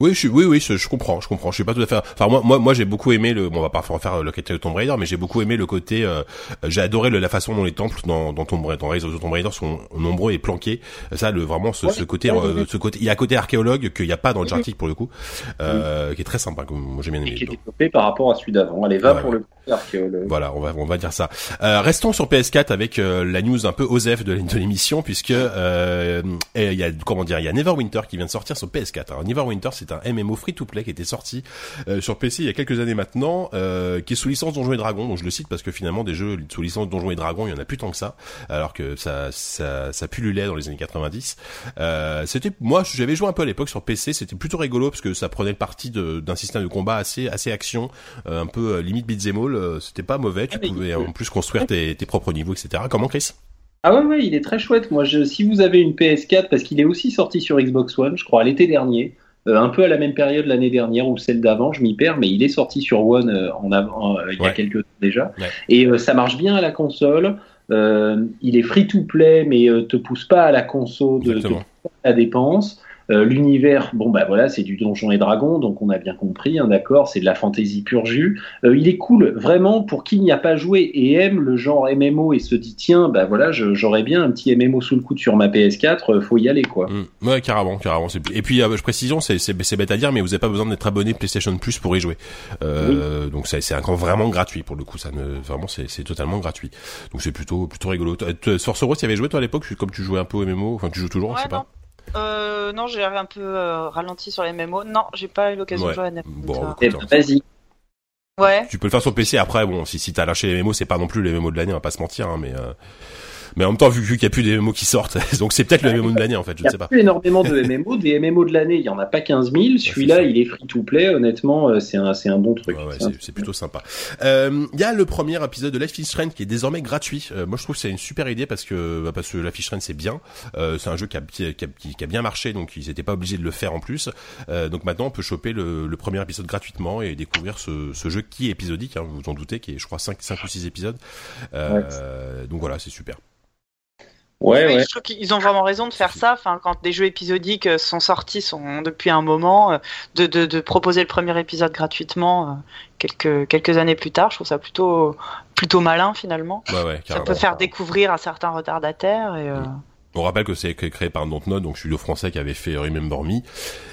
oui, je oui, oui, je, comprends, je comprends. Je suis pas tout à fait. Enfin, moi, moi, moi, j'ai beaucoup aimé le. Bon, on va pas refaire le côté de Tomb Raider, mais j'ai beaucoup aimé le côté. Euh, j'ai adoré la façon dont les temples dans, dans Tomb Raider, dans Tomb Raider sont nombreux et planqués. Ça, le vraiment ce, ce côté, euh, ce côté. Il y a un côté archéologue qu'il n'y a pas dans le Uncharted pour le coup, euh, qui est très sympa. Comme moi, j'ai bien aimé. Qui est développé par rapport à celui d'avant. Allez, va pour le archéologue. Voilà, on va, on va dire ça. Euh, restons sur PS4 avec euh, la news un peu osef de, de l'émission, puisque euh, il y a comment dire, il y a Neverwinter qui vient de sortir sur PS4. Alors Neverwinter, c'est un MMO free to qui était sorti euh, sur PC il y a quelques années maintenant, euh, qui est sous licence Donjons et Dragons. Donc je le cite parce que finalement des jeux sous licence Donjons et Dragons, il y en a plus tant que ça, alors que ça ça, ça pullulait dans les années 90. Euh, c'était moi j'avais joué un peu à l'époque sur PC, c'était plutôt rigolo parce que ça prenait le parti d'un système de combat assez assez action, un peu limite beat'em all. c'était pas mauvais, tu ah, pouvais en plus construire tes, tes propres niveaux, etc. Comment Chris? Ah ouais, ouais, il est très chouette. Moi, je, si vous avez une PS4, parce qu'il est aussi sorti sur Xbox One, je crois, l'été dernier, euh, un peu à la même période l'année dernière ou celle d'avant, je m'y perds, mais il est sorti sur One euh, en avant, euh, il y a quelques temps déjà. Et ça marche bien à la console. il est free to play, mais te pousse pas à la console de, de la dépense. Euh, l'univers, bon bah voilà, c'est du Donjon et Dragon, donc on a bien compris, hein, d'accord, c'est de la fantaisie pure jus. Euh, il est cool, vraiment, pour qui n'y a pas joué et aime le genre MMO et se dit tiens, bah voilà, j'aurais bien un petit MMO sous le coude sur ma PS4, euh, faut y aller quoi. Mmh. Ouais, carrément, carrément. Et puis, je précision, c'est bête à dire, mais vous n'avez pas besoin d'être abonné PlayStation Plus pour y jouer. Donc c'est un vraiment gratuit pour le coup, ça ne vraiment c'est totalement gratuit. Donc c'est plutôt plutôt rigolo. Force Rose, tu avais joué toi à l'époque, comme tu jouais un peu au MMO, enfin tu joues toujours, je sais pas. Euh, non, j'ai un peu euh, ralenti sur les MMO. Non, j'ai pas eu l'occasion de jouer à Bon, eh ben, vas-y. Ouais. Tu peux le faire sur PC après. Bon, si si t'as lâché les MMO, c'est pas non plus les MMO de l'année, on va pas se mentir, hein, mais. Euh... Mais en même temps, vu, vu qu'il n'y a plus des MMO qui sortent, [laughs] donc c'est peut-être le MMO de l'année en fait, je ne sais pas. Il y a plus énormément de MMO, des MMO de l'année, il y en a pas 15 000. Celui-là, il est free to play. Honnêtement, euh, c'est un, c'est un bon truc. Ouais, ouais, c'est plutôt sympa. Euh, Il y a le premier épisode de Life is Strange qui est désormais gratuit. Euh, moi, je trouve que c'est une super idée parce que bah, parce que Life is Strange c'est bien. Euh, c'est un jeu qui a, qui, a, qui a, bien marché, donc ils n'étaient pas obligés de le faire en plus. donc maintenant, on peut choper le, le, premier épisode gratuitement et découvrir ce, ce jeu qui est épisodique. Hein, vous vous en doutez, qui est, je crois, 5, 5 ou 6 épisodes. donc voilà, c'est super. Ouais, ouais. Je trouve qu'ils ont vraiment raison de faire ça. Enfin, quand des jeux épisodiques euh, sont sortis sont depuis un moment, euh, de, de, de proposer le premier épisode gratuitement euh, quelques quelques années plus tard, je trouve ça plutôt plutôt malin finalement. Ouais, ouais, ça peut faire découvrir à certains retardataires et. Mm. On rappelle que c'est créé par Dontnod, donc studio français qui avait fait Remember Me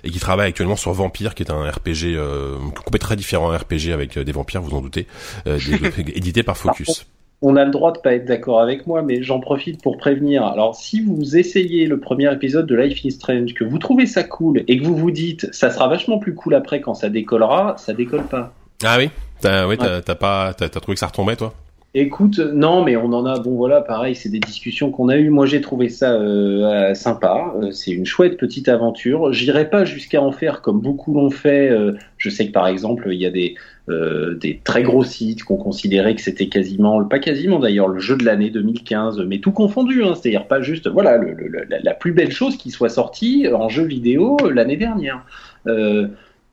et qui travaille actuellement sur Vampire, qui est un RPG euh, complètement très différent, un RPG avec des vampires, vous en doutez, euh, [laughs] édité par Focus on a le droit de pas être d'accord avec moi, mais j'en profite pour prévenir. Alors, si vous essayez le premier épisode de Life is Strange, que vous trouvez ça cool et que vous vous dites, ça sera vachement plus cool après quand ça décollera, ça décolle pas. Ah oui, t'as, ouais, t'as, pas, t'as, trouvé que ça retombait toi? Écoute, non, mais on en a. Bon, voilà, pareil, c'est des discussions qu'on a eues. Moi, j'ai trouvé ça euh, sympa. Euh, c'est une chouette petite aventure. J'irai pas jusqu'à en faire comme beaucoup l'ont fait. Euh, je sais que par exemple, il y a des des très gros sites qu'on considérait que c'était quasiment, pas quasiment d'ailleurs, le jeu de l'année 2015, mais tout confondu. Hein, C'est-à-dire pas juste, voilà, le, la, plus belle chose qui soit sortie en jeu vidéo l'année dernière.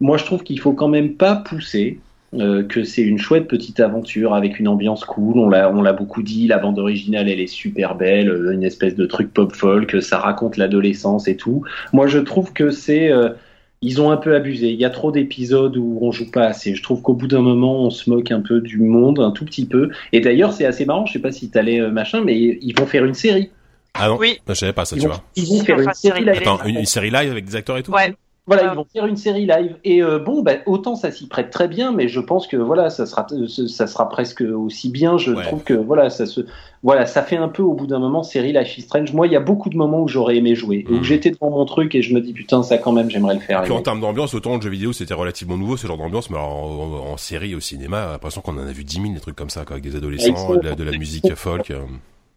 moi, je trouve qu'il faut quand même pas pousser. Euh, que c'est une chouette petite aventure avec une ambiance cool. On l'a, on l'a beaucoup dit. La bande originale, elle est super belle, euh, une espèce de truc pop folk. Ça raconte l'adolescence et tout. Moi, je trouve que c'est, euh, ils ont un peu abusé. Il y a trop d'épisodes où on joue pas assez. Je trouve qu'au bout d'un moment, on se moque un peu du monde, un tout petit peu. Et d'ailleurs, c'est assez marrant. Je sais pas si t'allais machin, mais ils vont faire une série. Ah non Oui. Je savais pas ça, ils tu vont, vois. Ils vont faire une série live. Attends, une, série live avec des acteurs et tout? Ouais. Voilà, ils vont faire une série live. Et euh, bon, bah, autant ça s'y prête très bien, mais je pense que voilà, ça sera, ça sera presque aussi bien. Je trouve que voilà, ça se, voilà, ça fait un peu au bout d'un moment série Life is Strange. Moi, il y a beaucoup de moments où j'aurais aimé jouer, où mhm. j'étais devant mon truc et je me dis putain, ça quand même, j'aimerais le faire. Puis en termes d'ambiance, autant le jeu vidéo c'était relativement nouveau ce genre d'ambiance, mais en, série au cinéma, l'impression qu'on en a vu 10 000 des trucs comme ça, quoi, avec des adolescents, de, la, de la musique folk. Euh.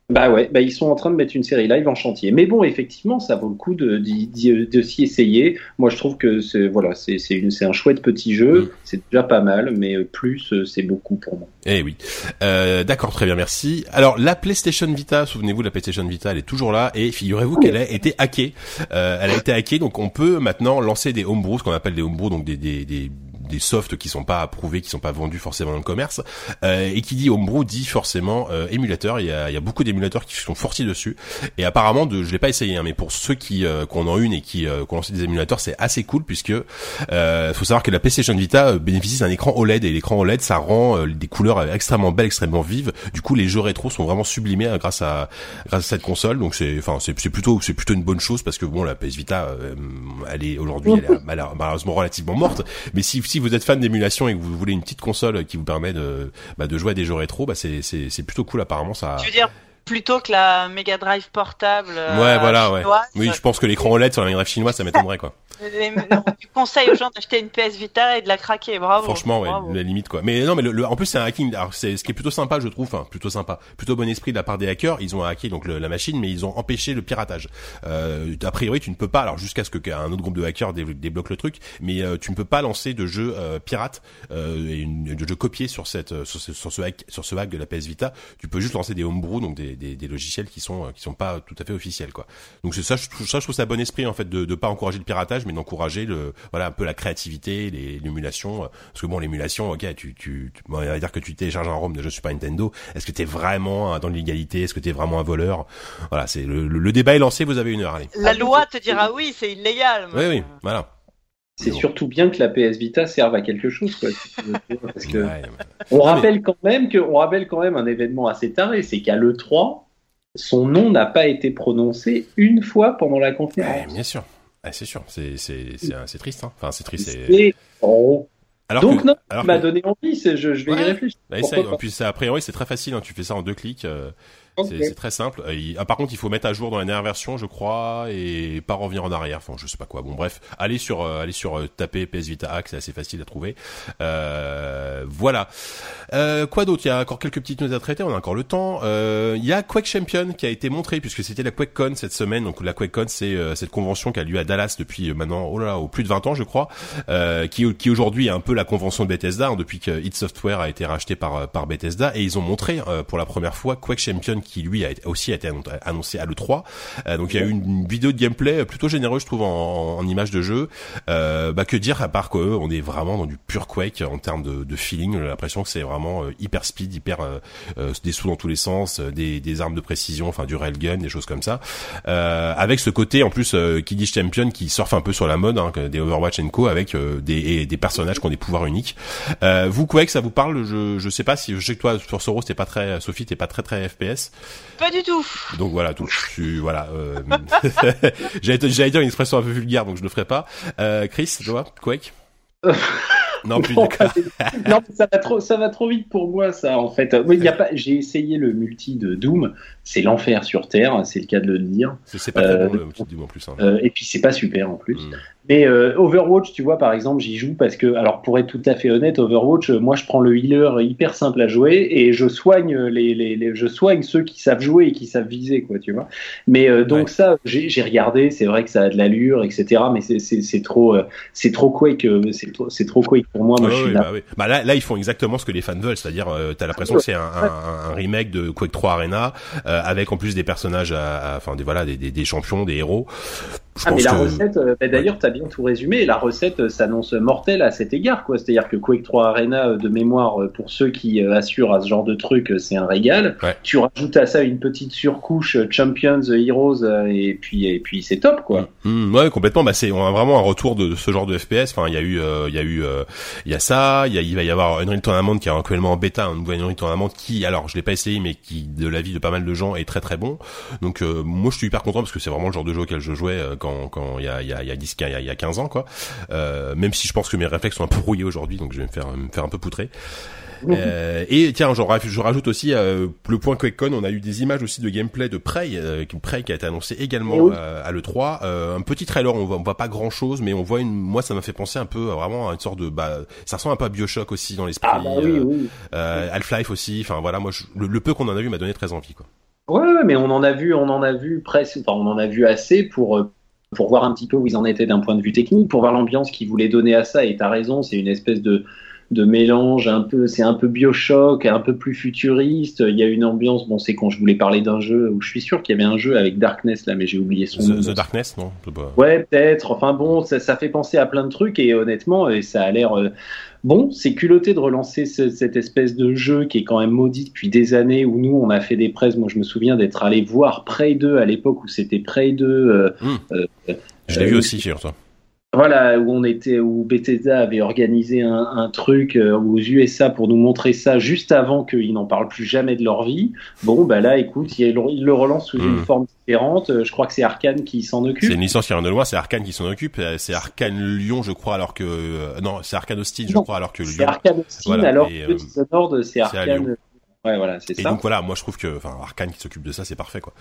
Bah ouais, bah ils sont en train de mettre une série live en chantier. Mais bon, effectivement, ça vaut le coup de, de, de, s'y essayer. Moi, je trouve que c'est voilà, c'est c'est un chouette petit jeu. Mm. C'est déjà pas mal, mais plus euh, c'est beaucoup pour moi. Eh oui. Euh, D'accord, très bien, merci. Alors la PlayStation Vita, souvenez-vous, la PlayStation Vita, elle est toujours là et figurez-vous qu'elle a été hackée. Euh, elle a été hackée, donc on peut maintenant lancer des homebrews, ce qu'on appelle des homebrews, donc des, des, des des softs qui sont pas approuvés, qui sont pas vendus forcément dans le commerce. Euh, et qui dit homebrew dit forcément euh, émulateur. Il y a, il y a beaucoup d'émulateurs qui sont fortis dessus. Et apparemment, de, je l'ai pas essayé, hein, mais pour ceux qui euh, qu'on en une et qui euh, ont lancé des émulateurs, c'est assez cool puisque euh, faut savoir que la PlayStation Vita euh, bénéficie d'un écran OLED et l'écran OLED ça rend des couleurs extrêmement belles, extrêmement vives. Du coup, les jeux rétro sont vraiment sublimés grâce à grâce à cette console. Donc c'est enfin c'est plutôt c'est plutôt une bonne chose parce que bon la PS Vita elle est aujourd'hui elle est [laughs] malheureusement relativement morte. Mais si si vous êtes fan d'émulation et que vous voulez une petite console qui vous permet de, bah, de jouer à des jeux rétro, bah c'est, c'est, c'est plutôt cool apparemment. Ça... Tu veux dire plutôt que la Mega Drive portable euh, Ouais, voilà, ouais. Oui, je pense que l'écran OLED sur la Mega Drive chinoise, ça m'étonnerait quoi. Tu conseilles aux gens d'acheter une PS Vita et de la craquer, bravo. Franchement, ouais, la limite quoi. Mais non, mais le, en plus c'est un hacking. Alors c'est ce qui est plutôt sympa, je trouve, enfin plutôt sympa, plutôt bon esprit de la part des hackers. Ils ont hacké donc la machine, mais ils ont empêché le piratage. Euh, a priori, tu ne peux pas, alors jusqu'à ce que qu'un autre groupe de hackers débloque le truc, mais euh, tu ne peux pas lancer de jeu euh, pirate euh, et une, de jeu copié sur cette euh, sur ce, sur ce hack sur ce hack de la PS Vita. Tu peux juste lancer des homebrew, donc des, des, des logiciels qui sont qui sont pas tout à fait officiels quoi. Donc c'est ça, je trouve ça, je trouve ça bon esprit en fait de de pas encourager le piratage, mais d'encourager le voilà un peu la créativité, l'émulation. Euh, parce que bon, l'émulation, ok, tu, tu, tu on va dire que tu télécharges un ROM de jeu Super Nintendo. Est-ce que t'es vraiment dans l'illégalité? Est-ce que t'es vraiment un voleur? Voilà, c'est le, le, débat est lancé. Vous avez une heure. Allez. La loi te dira oui, c'est illégal. Oui, oui, voilà. C'est surtout bien que la PS Vita serve à quelque chose, quoi. Parce que on rappelle quand même que, on rappelle quand même un événement assez taré, c'est qu'à le 3, son nom n'a pas été prononcé une fois pendant la conférence. bien sûr. Ah, c'est sûr, c'est c'est triste. Hein. Enfin, c'est triste. Oh. Alors Donc non, tu m'as donné envie. Je, je vais y réfléchir. Bah, essaye. En plus, a priori, c'est très facile. Hein. Tu fais ça en deux clics. Euh, C'est très simple. ah, par contre, il faut mettre à jour dans la dernière version, je crois, et pas revenir en arrière. Enfin, je sais pas quoi. Bon, bref, allez sur, allez sur taper PS Vita Hack, c'est assez facile à trouver. voilà. quoi d'autre? Il y a encore quelques petites notes à traiter. On a encore le temps. Il y a Quake Champion qui a été montré puisque c'était la QuakeCon cette semaine. Donc la QuakeCon, c'est cette convention qui a lieu à Dallas depuis maintenant, oh là, là au plus de 20 ans, je crois, qui, qui aujourd'hui est un peu la convention de Bethesda hein, depuis que id Software a été racheté par par Bethesda et ils ont montré pour la première fois Quake Champion qui lui a aussi été annoncé à l'E3. Euh, donc il y a eu une vidéo de gameplay plutôt généreuse, je trouve, en, en image de jeu. Euh, bah que dire à part qu'on est vraiment dans du pur Quake en termes de, de feeling. J'ai l'impression que c'est vraiment euh, hyper speed, hyper euh, des sous dans tous les sens, des, des armes de précision, enfin du railgun, des choses comme ça. avec ce côté en plus qui dit champion qui surfe un peu sur la mode, hein, des Overwatch Co avec des, des personnages qui ont des pouvoirs uniques. vous Quake, ça vous parle? Je je sais pas si je sais que toi sur Soros t'es pas très Sophie t'es pas très très FPS. Pas du tout. Donc voilà, tout. Tu, voilà. Euh, [laughs] j'allais dire une expression un peu vulgaire, donc je le ferai pas. Euh, Chris, tu vois, Quake? [laughs] Non, [laughs] plus non, non, ça va trop, ça va trop vite pour moi, ça, en fait. Oui, y a pas, j'ai essayé le multi de Doom. C'est l'enfer sur Terre, c'est le cas de le dire. C'est pas très bon, le multi de Doom en plus. Hein. Euh, et puis, c'est pas super en plus. Mm. Mais euh, Overwatch, tu vois, par exemple, j'y joue parce que, alors pour être tout à fait honnête, Overwatch, moi je prends le healer hyper simple à jouer et je soigne les, les, les je soigne ceux qui savent jouer et qui savent viser, quoi, tu vois. Mais euh, donc ça, j'ai regardé, c'est vrai que ça a de l'allure, etc. Mais c'est trop, c'est trop Quake, c'est trop, c'est trop Quake pour moi. moi je suis là. Bah, oui. bah, là, là, ils font exactement ce que les fans veulent, c'est-à-dire, euh, t'as l'impression que c'est un, un, un, remake de Quake 3 Arena euh, avec en plus des personnages, enfin des voilà, des, des, des champions, des héros ah, mais la recette, euh, bah, d'ailleurs, tu as bien tout résumé. La recette euh, s'annonce mortelle à cet égard, quoi. C'est-à-dire que Quake 3 Arena, euh, de mémoire, pour ceux qui assurent à ce genre de truc, c'est un régal. Tu rajoutes à ça une petite surcouche Champions, Heroes, et puis, et puis c'est top, quoi. Mmh, ouais, complètement. Bah, c'est vraiment un retour de, ce genre de FPS. Enfin, il y a eu, il y a eu, il y a ça. Il y a, il va y avoir Unreal Tournament qui est actuellement en bêta, un nouveau Unreal Tournament qui, alors, je l'ai pas essayé, mais qui, de l'avis de pas mal de gens, est très très bon. Donc, moi, je suis hyper content parce que c'est vraiment le genre de jeu auquel je jouais quand, quand il y a il y a, il y a 10, il y a, 15 ans, quoi. Euh, même si je pense que mes réflexes sont un peu rouillés aujourd'hui, donc je vais me faire, me faire un peu poutrer. Euh, et tiens, je, je rajoute aussi euh, le point QuakeCon, on a eu des images aussi de gameplay de Prey, euh, Prey qui a été annoncé également à l'E3. Euh, un petit trailer, on voit, on voit pas grand chose, mais on voit une, moi ça m'a fait penser un peu vraiment à une sorte de, bah, ça ressemble un peu à Bioshock aussi dans l'esprit. Ah, bah oui, oui. Half-Life aussi, enfin voilà, moi le, le, peu qu'on en a vu m'a donné très envie, quoi. Ouais, mais on en a vu, on en a vu presque, enfin on en a vu assez pour pour voir un petit peu où ils en étaient d'un point de vue technique, pour voir l'ambiance qu'ils voulaient donner à ça. Et t'as raison, c'est une espèce de, de mélange un peu, c'est un peu Bioshock, un peu plus futuriste. Il y a une ambiance, bon, c'est quand je voulais parler d'un jeu où je suis sûr qu'il y avait un jeu avec Darkness là, mais j'ai oublié son The, nom. The Darkness, non Ouais, peut-être. Enfin bon, ça, ça, fait penser à plein de trucs et honnêtement, et ça a l'air. Euh, Bon, c'est culotté de relancer cette espèce de jeu qui est quand même maudit depuis des années où nous on a fait des presses. Moi je me souviens d'être allé voir Prey 2 à l'époque où c'était Prey 2. Euh, mmh. euh, je l'ai vu aussi, sur toi. Voilà, où on était, où Bethesda avait organisé un, un truc euh, aux USA pour nous montrer ça juste avant qu'ils n'en parlent plus jamais de leur vie. Bon, bah là, écoute, ils le relancent sous une forme différente. Euh, je crois que c'est Arkane qui s'en occupe. C'est une licence qui vient de loin, c'est Arkane qui s'en occupe. Euh, c'est Arkane Lyon, je crois, alors que non, c'est Arkane Austin, je crois, alors que Lyon. C'est Arkane Austin, alors que Dishonored, c'est Arkane. Ouais, voilà, c'est ça. Et donc voilà, moi je trouve que, enfin, Arkane qui s'occupe de ça, c'est parfait, quoi.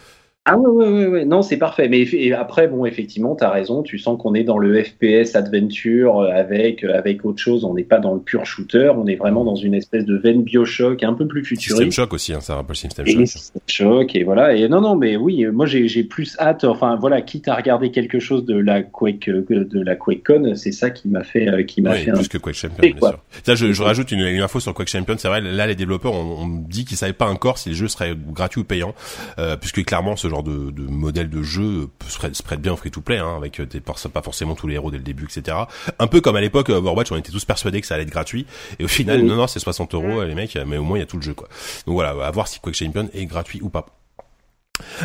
Ah ouais, ouais, ouais, ouais, non, c'est parfait. Mais et après, bon, effectivement, tu as raison. Tu sens qu'on est dans le FPS adventure euh, avec euh, avec autre chose. On n'est pas dans le pur shooter. On est vraiment dans une espèce de veine Bioshock, un peu plus futuriste. System Shock aussi, hein, ça rappelle System Shock. Et System Shock et voilà. Et non, non, mais oui, moi j'ai plus hâte. Enfin voilà, quitte à regarder quelque chose de la Quake euh, de la QuakeCon, c'est ça qui m'a fait qui m'a oui, fait plus un... que Quake Champion. Bien sûr. Ça, je, je rajoute une, une, info sur Quake Champion. C'est vrai, là les développeurs on, on dit qu'ils savaient pas encore si les jeux seraient gratuits ou payants, euh, puisque clairement ce genre de, de modèle de jeu se prête bien au free-to-play, hein, avec des, pas forcément tous les héros dès le début, etc. Un peu comme à l'époque Overwatch, on était tous persuadés que ça allait être gratuit, et au final, non, non, c'est 60 euros, les mecs, mais au moins il y a tout le jeu, quoi. Donc voilà, à voir si Quake Champion est gratuit ou pas.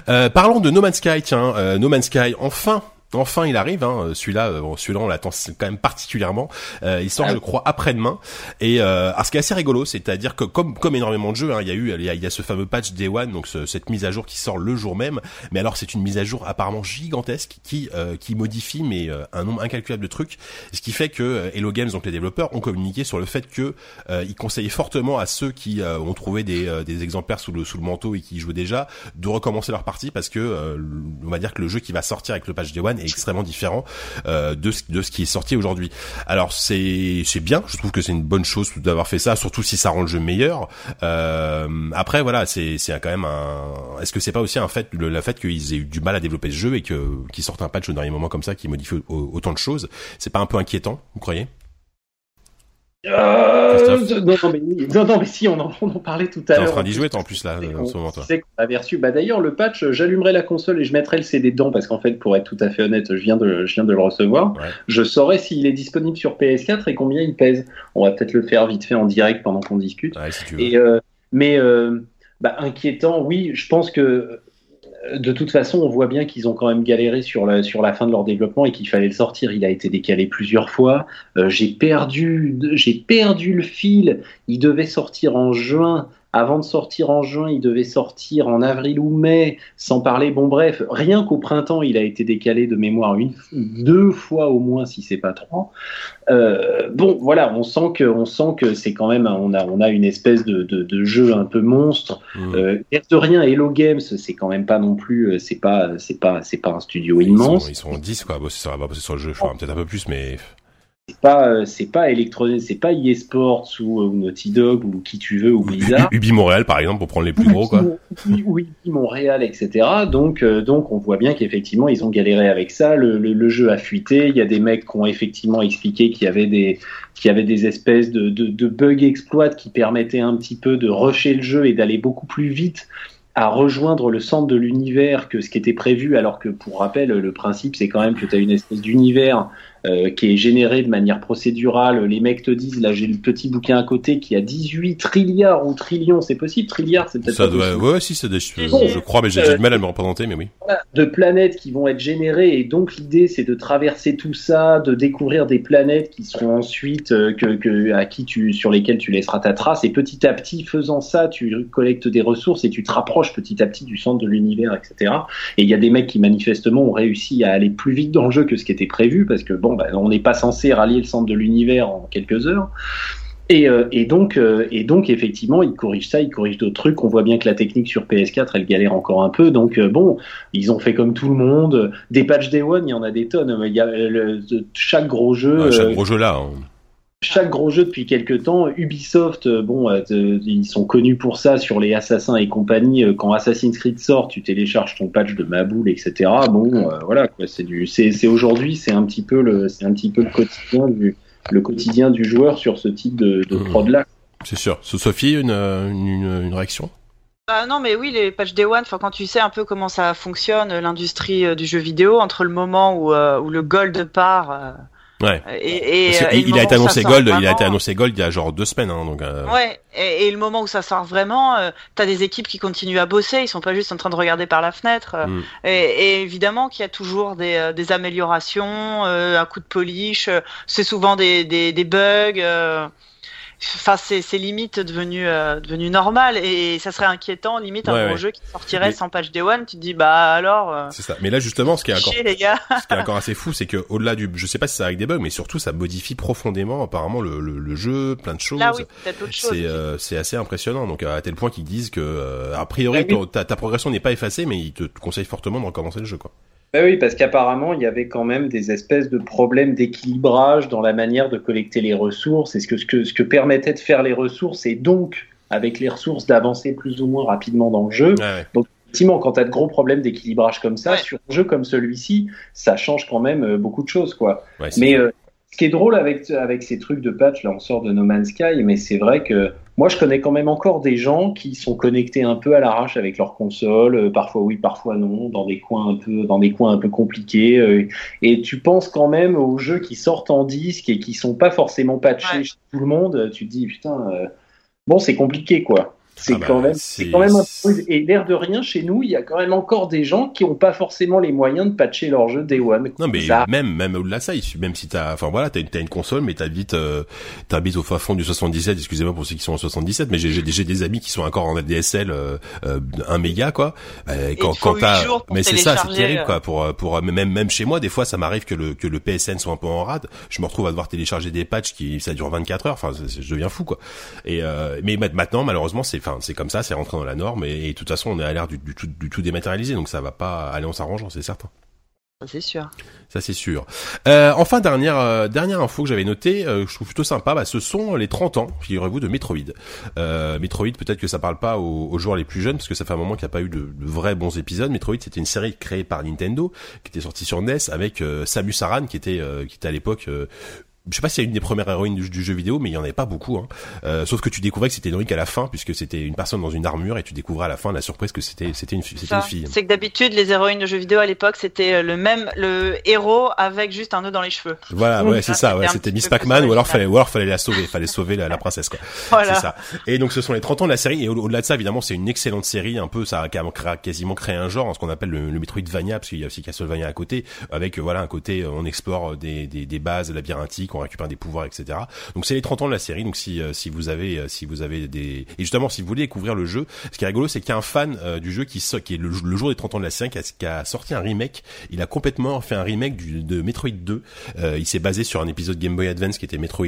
Euh, parlons de No Man's Sky, tiens, euh, No Man's Sky, enfin, Enfin, il arrive. Hein, celui-là, euh, celui-là, on l'attend quand même particulièrement. Euh, il sort, ah je crois, après-demain. Et euh, ce qui est assez rigolo, c'est-à-dire que comme comme énormément de jeux, hein, il y a eu, il y a, ce fameux patch Day One, donc cette mise à jour qui sort le jour même. Mais alors, c'est une mise à jour apparemment gigantesque qui euh, qui modifie mais un nombre incalculable de trucs. Ce qui fait que Hello Games, donc les développeurs, ont communiqué sur le fait que ils conseillaient fortement à ceux qui ont trouvé des, des exemplaires sous le sous le manteau et qui y jouaient déjà de recommencer leur partie parce que on va dire que le jeu qui va sortir avec le patch Day One extrêmement différent euh, de, ce, de ce qui est sorti aujourd'hui. Alors c'est c'est bien, je trouve que c'est une bonne chose d'avoir fait ça, surtout si ça rend le jeu meilleur. Euh, après voilà, c'est c'est quand même un. Est-ce que c'est pas aussi un fait le, fait qu'ils aient eu du mal à développer ce jeu et que qu'ils sortent un patch au dernier moment comme ça qui modifie autant de choses, c'est pas un peu inquiétant, vous croyez? Euh, non, non, mais, non, non, mais si, on en, on en parlait tout à l'heure. T'es en train d'y jouer, en plus, là, en ce moment, toi. qu'on avait reçu. Bah, d'ailleurs, le patch, j'allumerai la console et je mettrai le CD dedans parce qu'en fait, pour être tout à fait honnête, je viens de, je viens de le recevoir. Je saurai s'il est disponible sur PS4 et combien il pèse. On va peut-être le faire vite fait en direct pendant qu'on discute. Ouais, si tu veux. Et, euh, mais, euh, bah, inquiétant, oui, je pense que de toute façon, on voit bien qu'ils ont quand même galéré sur la, sur la fin de leur développement et qu'il fallait le sortir. Il a été décalé plusieurs fois. Euh, j'ai perdu, j'ai perdu le fil. Il devait sortir en juin avant de sortir en juin, il devait sortir en avril ou mai, sans parler. Bon, bref, rien qu'au printemps, il a été décalé de mémoire une, deux fois au moins, si c'est pas trois. Euh, bon, voilà, on sent que, on sent que c'est quand même, on a, on a une espèce de, de, de jeu un peu monstre. Mmh. Euh, de rien, Hello Games, c'est quand même pas non plus, euh, c'est pas, c'est pas, c'est pas un studio immense. Ils sont, ils sont 10 quoi, sur, sur le jeu, peut-être un peu plus, mais pas euh, c'est pas électronique, c'est pas EA Sports ou, ou, Naughty Dog ou qui tu veux ou Blizzard. Ubi Montréal par exemple pour prendre les plus gros quoi. Ou Ubi Montréal etc. Donc euh, donc on voit bien qu'effectivement ils ont galéré avec ça. Le, le, le, jeu a fuité. Il y a des mecs qui ont effectivement expliqué qu'il y avait des qu'il y avait des espèces de, de, de bugs exploits qui permettaient un petit peu de rusher le jeu et d'aller beaucoup plus vite à rejoindre le centre de l'univers que ce qui était prévu, alors que pour rappel, le principe c'est quand même que tu as une espèce d'univers euh, qui est généré de manière procédurale. Les mecs te disent, là j'ai le petit bouquin à côté qui a 18 trilliards ou trillions, c'est possible Trilliards, c'est peut-être Ça doit, ouais, si, c'est je crois, mais j'ai du mal à me représenter, mais oui. De planètes qui vont être générées, et donc l'idée c'est de traverser tout ça, de découvrir des planètes qui seront ensuite, euh, que, que, à qui tu, sur lesquelles tu laisseras ta trace, et petit à petit, faisant ça, tu collectes des ressources et tu te rapproches petit à petit du centre de l'univers, etc. Et il y a des mecs qui manifestement ont réussi à aller plus vite dans le jeu que ce qui était prévu, parce que bon, bah, on n'est pas censé rallier le centre de l'univers en quelques heures. Et, euh, donc, euh, et donc, effectivement, ils corrigent ça, ils corrigent d'autres trucs. On voit bien que la technique sur PS4, elle galère encore un peu. Donc, euh, bon, ils ont fait comme tout le monde. Des patchs Day One, il y en a des tonnes. Il y a chaque gros jeu. chaque gros jeu là. Hein chaque gros jeu depuis quelques temps, Ubisoft, euh, bon, euh, ils sont connus pour ça sur les Assassins et compagnie. Euh, quand Assassin's Creed sort, tu télécharges ton patch de Maboule, etc. Bon, voilà quoi. C'est du, c'est, aujourd'hui, c'est un petit peu le, c'est un petit peu le quotidien du, le quotidien du joueur sur ce type de, de mmh. prod là. C'est sûr. Sophie, une, une, une réaction? Bah non, mais oui, les patchs Day One, quand tu sais un peu comment ça fonctionne, l'industrie du jeu vidéo, entre le moment où, où le gold part, Ouais. Et, et, il, a été annoncé Gold, il a été annoncé Gold il y a genre deux semaines, hein, donc. Euh... Ouais. Et, et, le moment où ça sort vraiment, euh, t'as des équipes qui continuent à bosser, ils sont pas juste en train de regarder par la fenêtre. Euh, mm. et, et, évidemment qu'il y a toujours des, euh, des améliorations, euh, un coup de polish. c'est souvent des, des, des bugs enfin c'est limite devenu euh, devenu normal et ça serait inquiétant limite un gros jeu qui sortirait sans patch day one tu te dis bah alors euh, c'est ça. Mais là justement ce qui est encore les gars. [laughs] ce qui est encore assez fou c'est que au-delà du je sais pas si ça avec des bugs mais surtout ça modifie profondément apparemment le, le, jeu plein de choses. là oui c'est euh, c'est assez impressionnant. Donc à tel point qu'ils disent que a priori ta, ta progression n'est pas effacée mais ils te conseillent fortement de recommencer le jeu quoi ben oui, parce qu'apparemment, il y avait quand même des espèces de problèmes d'équilibrage dans la manière de collecter les ressources. Et ce que, ce que, ce que permettait de faire les ressources, et donc, avec les ressources, d'avancer plus ou moins rapidement dans le jeu. Donc, effectivement, quand tu as de gros problèmes d'équilibrage comme ça, sur un jeu comme celui-ci, ça change quand même euh, beaucoup de choses, quoi. mais euh, ce qui est drôle avec, avec ces trucs de patch, là, on sort de No Man's Sky, mais c'est vrai que moi, je connais quand même encore des gens qui sont connectés un peu à l'arrache avec leur console, euh, parfois oui, parfois non, dans des coins un peu, dans des coins un peu compliqués. Euh, et tu penses quand même aux jeux qui sortent en disque et qui sont pas forcément patchés chez tout le monde. Tu te dis putain, euh, bon, c'est compliqué quoi. C'est ah bah, quand, même, c'est quand même un Et l'air de rien, chez nous, il y a quand même encore des gens qui n'ont pas forcément les moyens de patcher leur jeu Day One. Non, mais même, même au-delà de ça, même si t'as, enfin voilà, t'as une, une console, mais t'habites, euh, t'habites au fin fond du 77, excusez-moi pour ceux qui sont en 77, mais j'ai, j'ai des amis qui sont encore en ADSL, euh, euh, 1 méga, quoi. Euh, quand, quand t'as, mais c'est ça, c'est terrible, quoi. Pour, pour, même, même chez moi, des fois, ça m'arrive que le, que le PSN soit un peu en rade. Je me retrouve à devoir télécharger des patchs qui, ça dure 24 heures. Enfin, je deviens fou, quoi. Et, euh, mais maintenant, malheureusement, c'est, enfin, c'est comme ça, c'est rentré dans la norme et, de toute façon on est à l'air du, tout, du tout dématérialisé donc ça va pas aller en s'arrangeant c'est certain. C'est sûr. Ça c'est sûr. Euh, enfin dernière euh, dernière info que j'avais notée, euh, je trouve plutôt sympa, bah, ce sont les 30 ans, figurez-vous, de Metroid. Metroid, peut-être que ça parle pas aux, aux, joueurs les plus jeunes parce que ça fait un moment qu'il n'y a pas eu de, de, vrais bons épisodes. Metroid, c'était une série créée par Nintendo qui était sortie sur NES avec Samus Aran qui était qui était à l'époque je sais pas si c'est une des premières héroïnes du, jeu vidéo, mais il y en avait pas beaucoup. Hein. Euh, sauf que tu découvrais que c'était héroïque à la fin, puisque c'était une personne dans une armure, et tu découvrais à la fin la surprise que c'était c'était une, une fille. C'est que d'habitude les héroïnes de jeux vidéo à l'époque c'était euh, le même le héros avec juste un nœud dans les cheveux. Voilà, ouais, c'est ça. Ouais, c'était Miss Pac-Man, ou alors fallait ou alors fallait la sauver, fallait sauver la, la princesse quoi. [laughs] Voilà. C'est ça. Et donc ce sont les 30 ans de la série, et au-delà de ça évidemment c'est une excellente série, un peu ça a quasiment créé un genre, ce qu'on appelle le, le Metroidvania, parce qu'il y a aussi Castlevania à côté, avec euh, voilà un côté on explore des, des, des bases labyrinthiques, on récupère des pouvoirs etc. Donc c'est les 30 ans de la série. Donc si euh, si vous avez euh, si vous avez des et justement si vous voulez découvrir le jeu, ce qui est rigolo, c'est qu'il y a un fan euh, du jeu qui qui est le, jour des 30 ans de la série qui a, sorti un remake. Il a complètement fait un remake du, de Metroid 2. il s'est basé sur un épisode Game Boy Advance qui était Metroid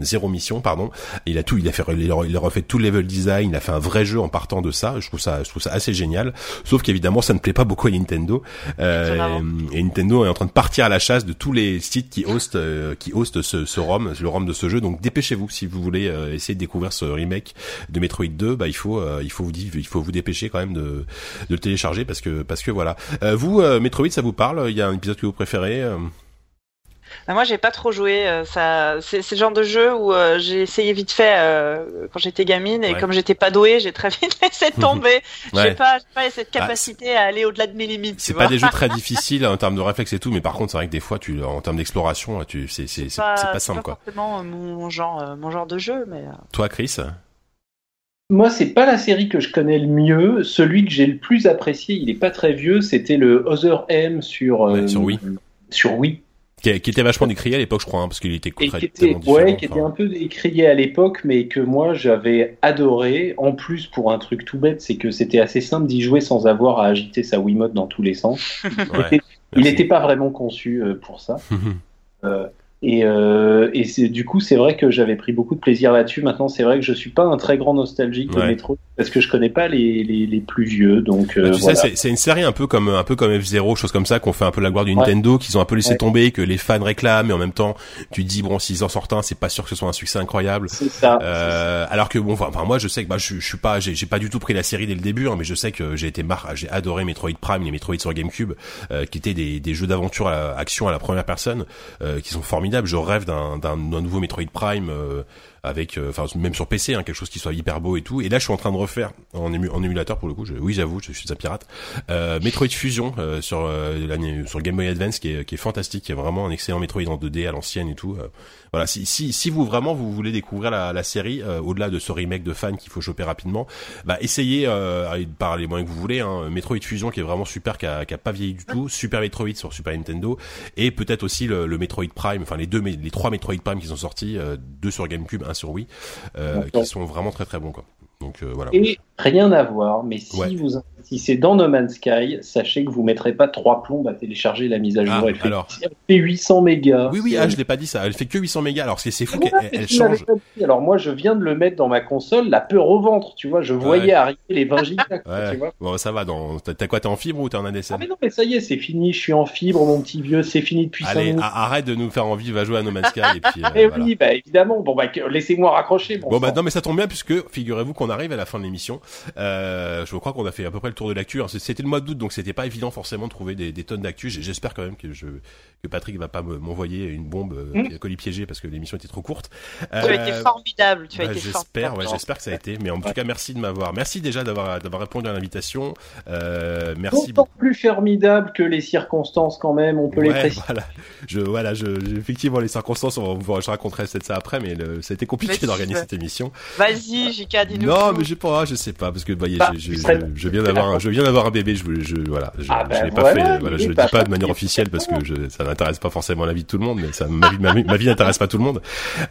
Zero Mission, pardon. il a tout, il a fait, il a, refait tout le level design. Il a fait un vrai jeu en partant de ça. Je trouve ça, je trouve ça assez génial. Sauf qu'évidemment, ça ne plaît pas beaucoup à Nintendo. et Nintendo est en train de partir à la chasse de tous les sites qui hostent, qui hostent ce, ce ROM le ROM de ce jeu. Donc dépêchez-vous si vous voulez euh, essayer de découvrir ce remake de Metroid 2. Bah il faut euh, il faut vous il faut vous dépêcher quand même de, de le télécharger parce que parce que voilà. Euh, vous Metroid ça vous parle? Il y a un épisode que vous préférez bah, moi, j'ai pas trop joué. Euh, ça, c'est le genre de jeu où euh, j'ai essayé vite fait euh, quand j'étais gamine et comme j'étais pas douée, j'ai très vite [laughs] laissé tomber. [laughs] J'ai pas, pas cette ah, capacité à aller au-delà de mes limites. C'est pas des jeux [laughs] très difficiles en termes de réflexe et tout, mais par contre, c'est vrai que des fois, tu, en termes d'exploration, tu, c'est, c'est, pas, pas simple pas Forcément mon genre, mon genre de jeu, mais. Toi, Chris? Moi, c'est pas la série que je connais le mieux. Celui que j'ai le plus apprécié, il est pas très vieux. C'était le Other M sur sur Wii. Sur Wii. Qui, était vachement décrié à l'époque, je crois, hein, parce qu'il était qui était, ouais, qui était un peu décrié à l'époque, mais que moi j'avais adoré. En plus, pour un truc tout bête, c'est que c'était assez simple d'y jouer sans avoir à agiter sa Wiimote dans tous les sens. [laughs] il n'était pas vraiment conçu euh, pour ça. euh, [laughs] et, euh, et du coup, c'est vrai que j'avais pris beaucoup de plaisir là-dessus. Maintenant, c'est vrai que je suis pas un très grand nostalgique de Metro parce que je connais pas les, les, les plus vieux. Donc, euh, bah, tu sais, c'est, c'est une série un peu comme un peu comme F0, chose comme ça, qu'on fait un peu la gloire du Nintendo, qu'ils ont un peu laissé tomber, que les fans réclament, et en même temps, tu te dis bon, s'ils en sortent un, c'est pas sûr que ce soit un succès incroyable. C'est ça. Euh, alors que bon, enfin, moi, je sais que bah, je, je suis pas, j'ai, j'ai pas du tout pris la série dès le début, hein, mais je sais que j'ai été mar j'ai adoré Metroid Prime, les Metroid sur GameCube, euh, qui étaient des, des jeux d'aventure à action à la première personne, euh, qui sont formidables. Je rêve d'un nouveau Metroid Prime euh, avec, euh, enfin même sur PC, hein, quelque chose qui soit hyper beau et tout. Et là, je suis en train de refaire en, en émulateur pour le coup. Je, oui, j'avoue, je suis un pirate. Euh, Metroid Fusion euh, sur euh, sur Game Boy Advance, qui est, qui est fantastique, qui est vraiment un excellent Metroid en 2D à l'ancienne et tout. voilà, si, si, si vous vraiment vous voulez découvrir la, la série, au-delà de ce remake de fan qu'il faut choper rapidement, bah essayez par les moyens que vous voulez. Hein, Metroid Fusion, qui est vraiment super, qui a, qui a pas vieilli du tout. Super Metroid sur Super Nintendo et peut-être aussi le, le, Metroid Prime, enfin les deux, les trois Metroid Prime qui sont sortis, deux sur GameCube, un sur Wii, euh, qui sont vraiment très très bons quoi. Donc euh, voilà. Et rien à voir, mais si vous investissez dans No Man's Sky, sachez que vous mettrez pas trois plombes à télécharger la mise à jour. Ah, elle, fait, alors... elle, fait, 800 mégas. Oui, oui, ah, je l'ai pas dit ça. Elle fait que 800 mégas. Alors c'est fou qu'elle elle change. Alors moi, je viens de le mettre dans ma console, la peur au ventre. Tu vois, je voyais arriver les 20 gigas. tu vois bon, ça va. Dans... T'as quoi T'es en fibre ou t'es en ADSL Ah mais non, mais ça y est, c'est fini. Je suis en fibre, mon petit vieux. C'est fini depuis. Allez, arrête de nous faire envie. Va jouer à No Man's Sky et puis. [laughs] Euh, eh oui, bah évidemment. Bon bah laissez-moi raccrocher. Bon, bah non, mais ça tombe bien puisque figurez-vous qu'on arrive à la fin de l'émission. Euh, je crois qu'on a fait à peu près le tour de l'actu. C'était le mois d'août, donc c'était pas évident forcément de trouver des, des tonnes d'actu. J'espère quand même que je que Patrick va pas m'envoyer une bombe euh, mmh. colis piégé parce que l'émission était trop courte. Tu as été euh, formidable. Tu as bah, été J'espère, ouais, j'espère que ça a été. Mais en tout cas, merci de m'avoir. Merci déjà d'avoir d'avoir répondu à l'invitation. Euh, merci. D'autant plus formidable que les circonstances quand même. On peut les préciser. Voilà. Je voilà. Je, effectivement les circonstances. On, je raconterai peut-être ça après, mais le, ça a été compliqué d'organiser cette émission. Vas-y, JK, dis-nous. Non, mais j'ai pas, je sais pas, parce que bah, je, je, je, viens d'avoir, je viens d'avoir un bébé, je, je voilà, je, ah ben l'ai pas fait, voilà, je le dis pas de manière officielle parce que je, ça n'intéresse pas forcément la vie de tout le monde, mais ça, ma vie, ma, vie n'intéresse pas tout le monde.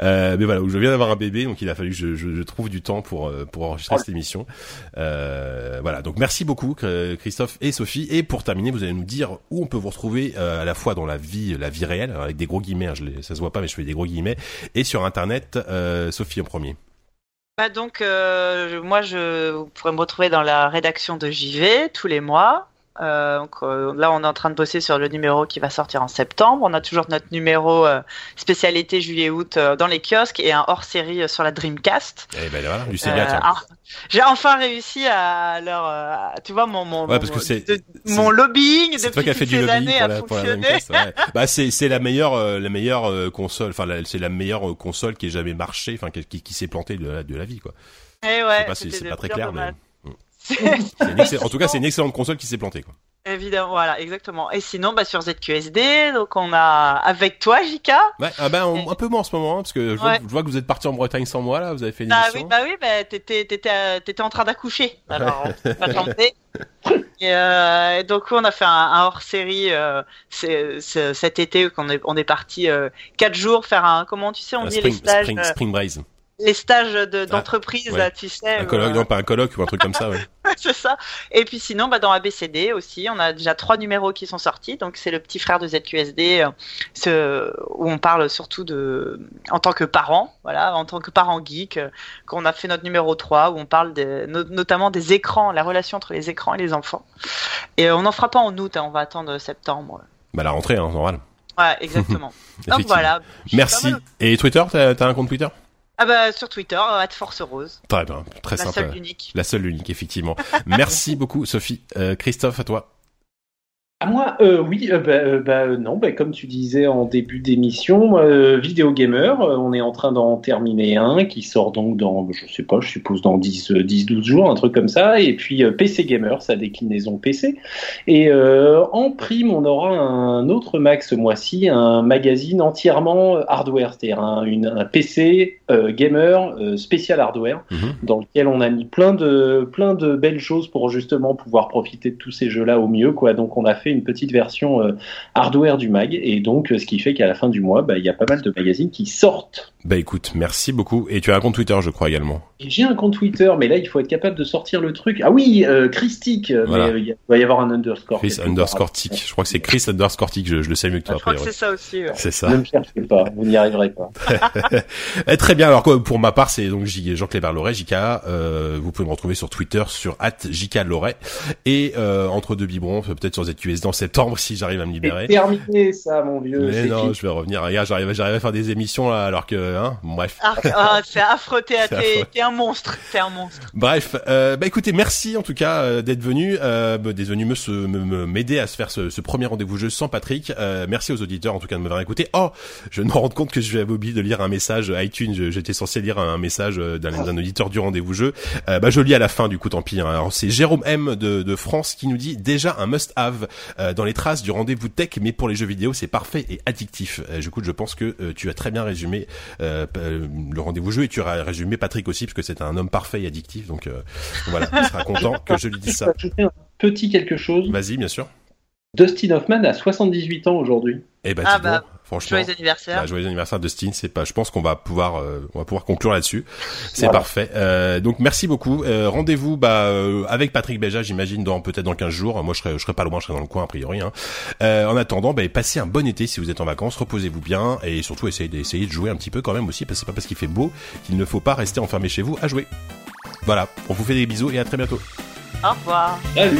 Euh, mais voilà, je viens d'avoir un bébé, donc il a fallu que je, je, trouve du temps pour euh, pour enregistrer cette émission. Euh, voilà, donc merci beaucoup Christophe et Sophie. Et pour terminer, vous allez nous dire où on peut vous retrouver euh, à la fois dans la vie, la vie réelle, avec des gros guillemets, hein, je ça se voit pas, mais je fais des gros guillemets, et sur Internet. Euh, Sophie en premier. Bah donc, euh, moi, je, vous pourrez me retrouver dans la rédaction de JV tous les mois. Euh, donc, euh, là, on est en train de bosser sur le numéro qui va sortir en septembre. On a toujours notre numéro euh, spécialité juillet-août dans les kiosques et un hors-série sur la Dreamcast. Eh ben voilà, du tiens. J'ai enfin réussi à leur, tu vois, mon mon, ouais, parce que c'est, mon lobbying depuis toi fait du années pour la, pour la Dreamcast, ouais. [laughs] bah c'est c'est la meilleure la meilleure console, enfin c'est la meilleure console qui ait jamais marché, enfin qui, qui, s'est plantée de la, de la vie quoi. Eh ouais, c'est pas, très clair, mais [laughs] en tout cas, c'est une excellente console qui s'est plantée. Quoi. Évidemment, voilà, exactement. Et sinon, bah, sur ZQSD, donc on a avec toi, Jika. Ouais, ah ben, un peu moins en ce moment, hein, parce que je vois, que vous êtes parti en Bretagne sans moi, là, vous avez fait une bah, Oui, bah oui, bah, t'étais, t'étais, t'étais en train d'accoucher. Alors, [laughs] et, euh, donc, on a fait un, hors-série euh, cet été, qu'on est, on est parti euh, 4 jours faire un, comment tu sais, on dit les stages. Spring, spring Braise les stages d'entreprise, de, tu sais. Un colloque, euh, non, pas un colloque ou un truc comme ça, ouais. [laughs] c'est ça. Et puis sinon, bah, dans ABCD aussi, on a déjà trois numéros qui sont sortis. Donc, c'est le petit frère de ZQSD, euh, ce, où on parle surtout de, en tant que parent, voilà, en tant que parent geek, euh, qu'on a fait notre numéro 3, où on parle notamment des écrans, la relation entre les écrans et les enfants. Et on n'en fera pas en août, hein, on va attendre septembre. Bah, la rentrée, hein, normal. Ouais, exactement. [laughs] donc voilà. Merci. Et Twitter, t'as as un compte Twitter? Ah bah sur Twitter, at Force Rose. Très bien, très simple. La seule unique. La seule unique, effectivement. Merci [laughs] beaucoup Sophie. Euh, Christophe, à toi. À moi, euh, oui, euh, bah, euh, bah, non, bah, comme tu disais en début d'émission, Vidéo Gamer, on est en train d'en terminer un qui sort donc dans, je sais pas, je suppose dans 10, 10 12 jours, un truc comme ça, et puis PC Gamer, sa déclinaison PC. Et en prime, on aura un autre Max ce mois-ci, un magazine entièrement hardware, c'est-à-dire un, un, PC gamer spécial hardware, mhm. dans lequel on a mis plein de, plein de belles choses pour justement pouvoir profiter de tous ces jeux-là au mieux, quoi. Donc on a fait une petite version euh, hardware du mag, et donc euh, ce qui fait qu'à la fin du mois, bah, il y a pas mal de magazines qui sortent. Bah écoute, merci beaucoup. Et tu as un compte Twitter, je crois également. J'ai un compte Twitter, mais là il faut être capable de sortir le truc. Ah oui, euh, Christic, mais il va y avoir un underscore. Chris underscore tick. Je crois que c'est Chris underscore tick. Je, le sais mieux que toi. je crois que c'est ça aussi. C'est ça. Ne me cherchez pas, vous n'y arriverez pas. [laughs] Eh, très bien. Alors pour ma part, c'est donc Jean-Cléber Loret, JK. Euh, vous pouvez me retrouver sur Twitter sur @JK Loret et euh, entre deux biberons, peut-être sur En septembre si j'arrive à me libérer. C'est terminé ça, mon vieux. Mais non, je vais revenir. Regarde, j'arrive, j'arrive à faire des émissions là, alors que, hein, bref. Ah, ah [laughs] c'est affreux, t'es, t'es, un monstre, t'es un monstre. Bref, euh, bah écoutez, merci en tout cas euh, d'être venu, euh, bah, d'être venu me, me, m'aider à se faire ce, ce premier rendez-vous jeu sans Patrick. Euh, merci aux auditeurs en tout cas de m'avoir écouté. Oh, je me rends compte que je vais oublier de lire un message iTunes. J'étais censé lire un message d'un, d'un auditeur du rendez-vous jeu. Euh, bah je lis à la fin du coup, tant pis. Hein. Alors c'est Jérôme M de, de France qui nous dit déjà un must-have dans les traces du rendez-vous tech, mais pour les jeux vidéo, c'est parfait et addictif. Euh, du coup, je pense que euh, tu as très bien résumé euh, le rendez-vous jeu et tu as résumé Patrick aussi, parce que c'est un homme parfait et addictif. Donc voilà, il sera content [laughs] que je lui dise ça. un petit quelque chose. Vas-y, bien sûr. Dustin Hoffman a 78 ans aujourd'hui. Eh ben, ah bah, franchement. Joyeux anniversaire. Bah, joyeux anniversaire Dustin. C'est pas, je pense qu'on va pouvoir, euh, on va pouvoir conclure là-dessus. C'est parfait. Euh, donc merci beaucoup. Euh, rendez-vous, bah, euh, avec Patrick Béja, j'imagine, dans peut-être dans 15 jours. Moi, je serai, je serai pas loin, je serai dans le coin a priori. Hein. en attendant, bah, passez un bon été si vous êtes en vacances. Reposez-vous bien et surtout essayez d'essayer de jouer un petit peu quand même aussi, parce que c'est pas parce qu'il fait beau qu'il ne faut pas rester enfermé chez vous à jouer. Voilà. On vous fait des bisous et à très bientôt. Au revoir. Salut.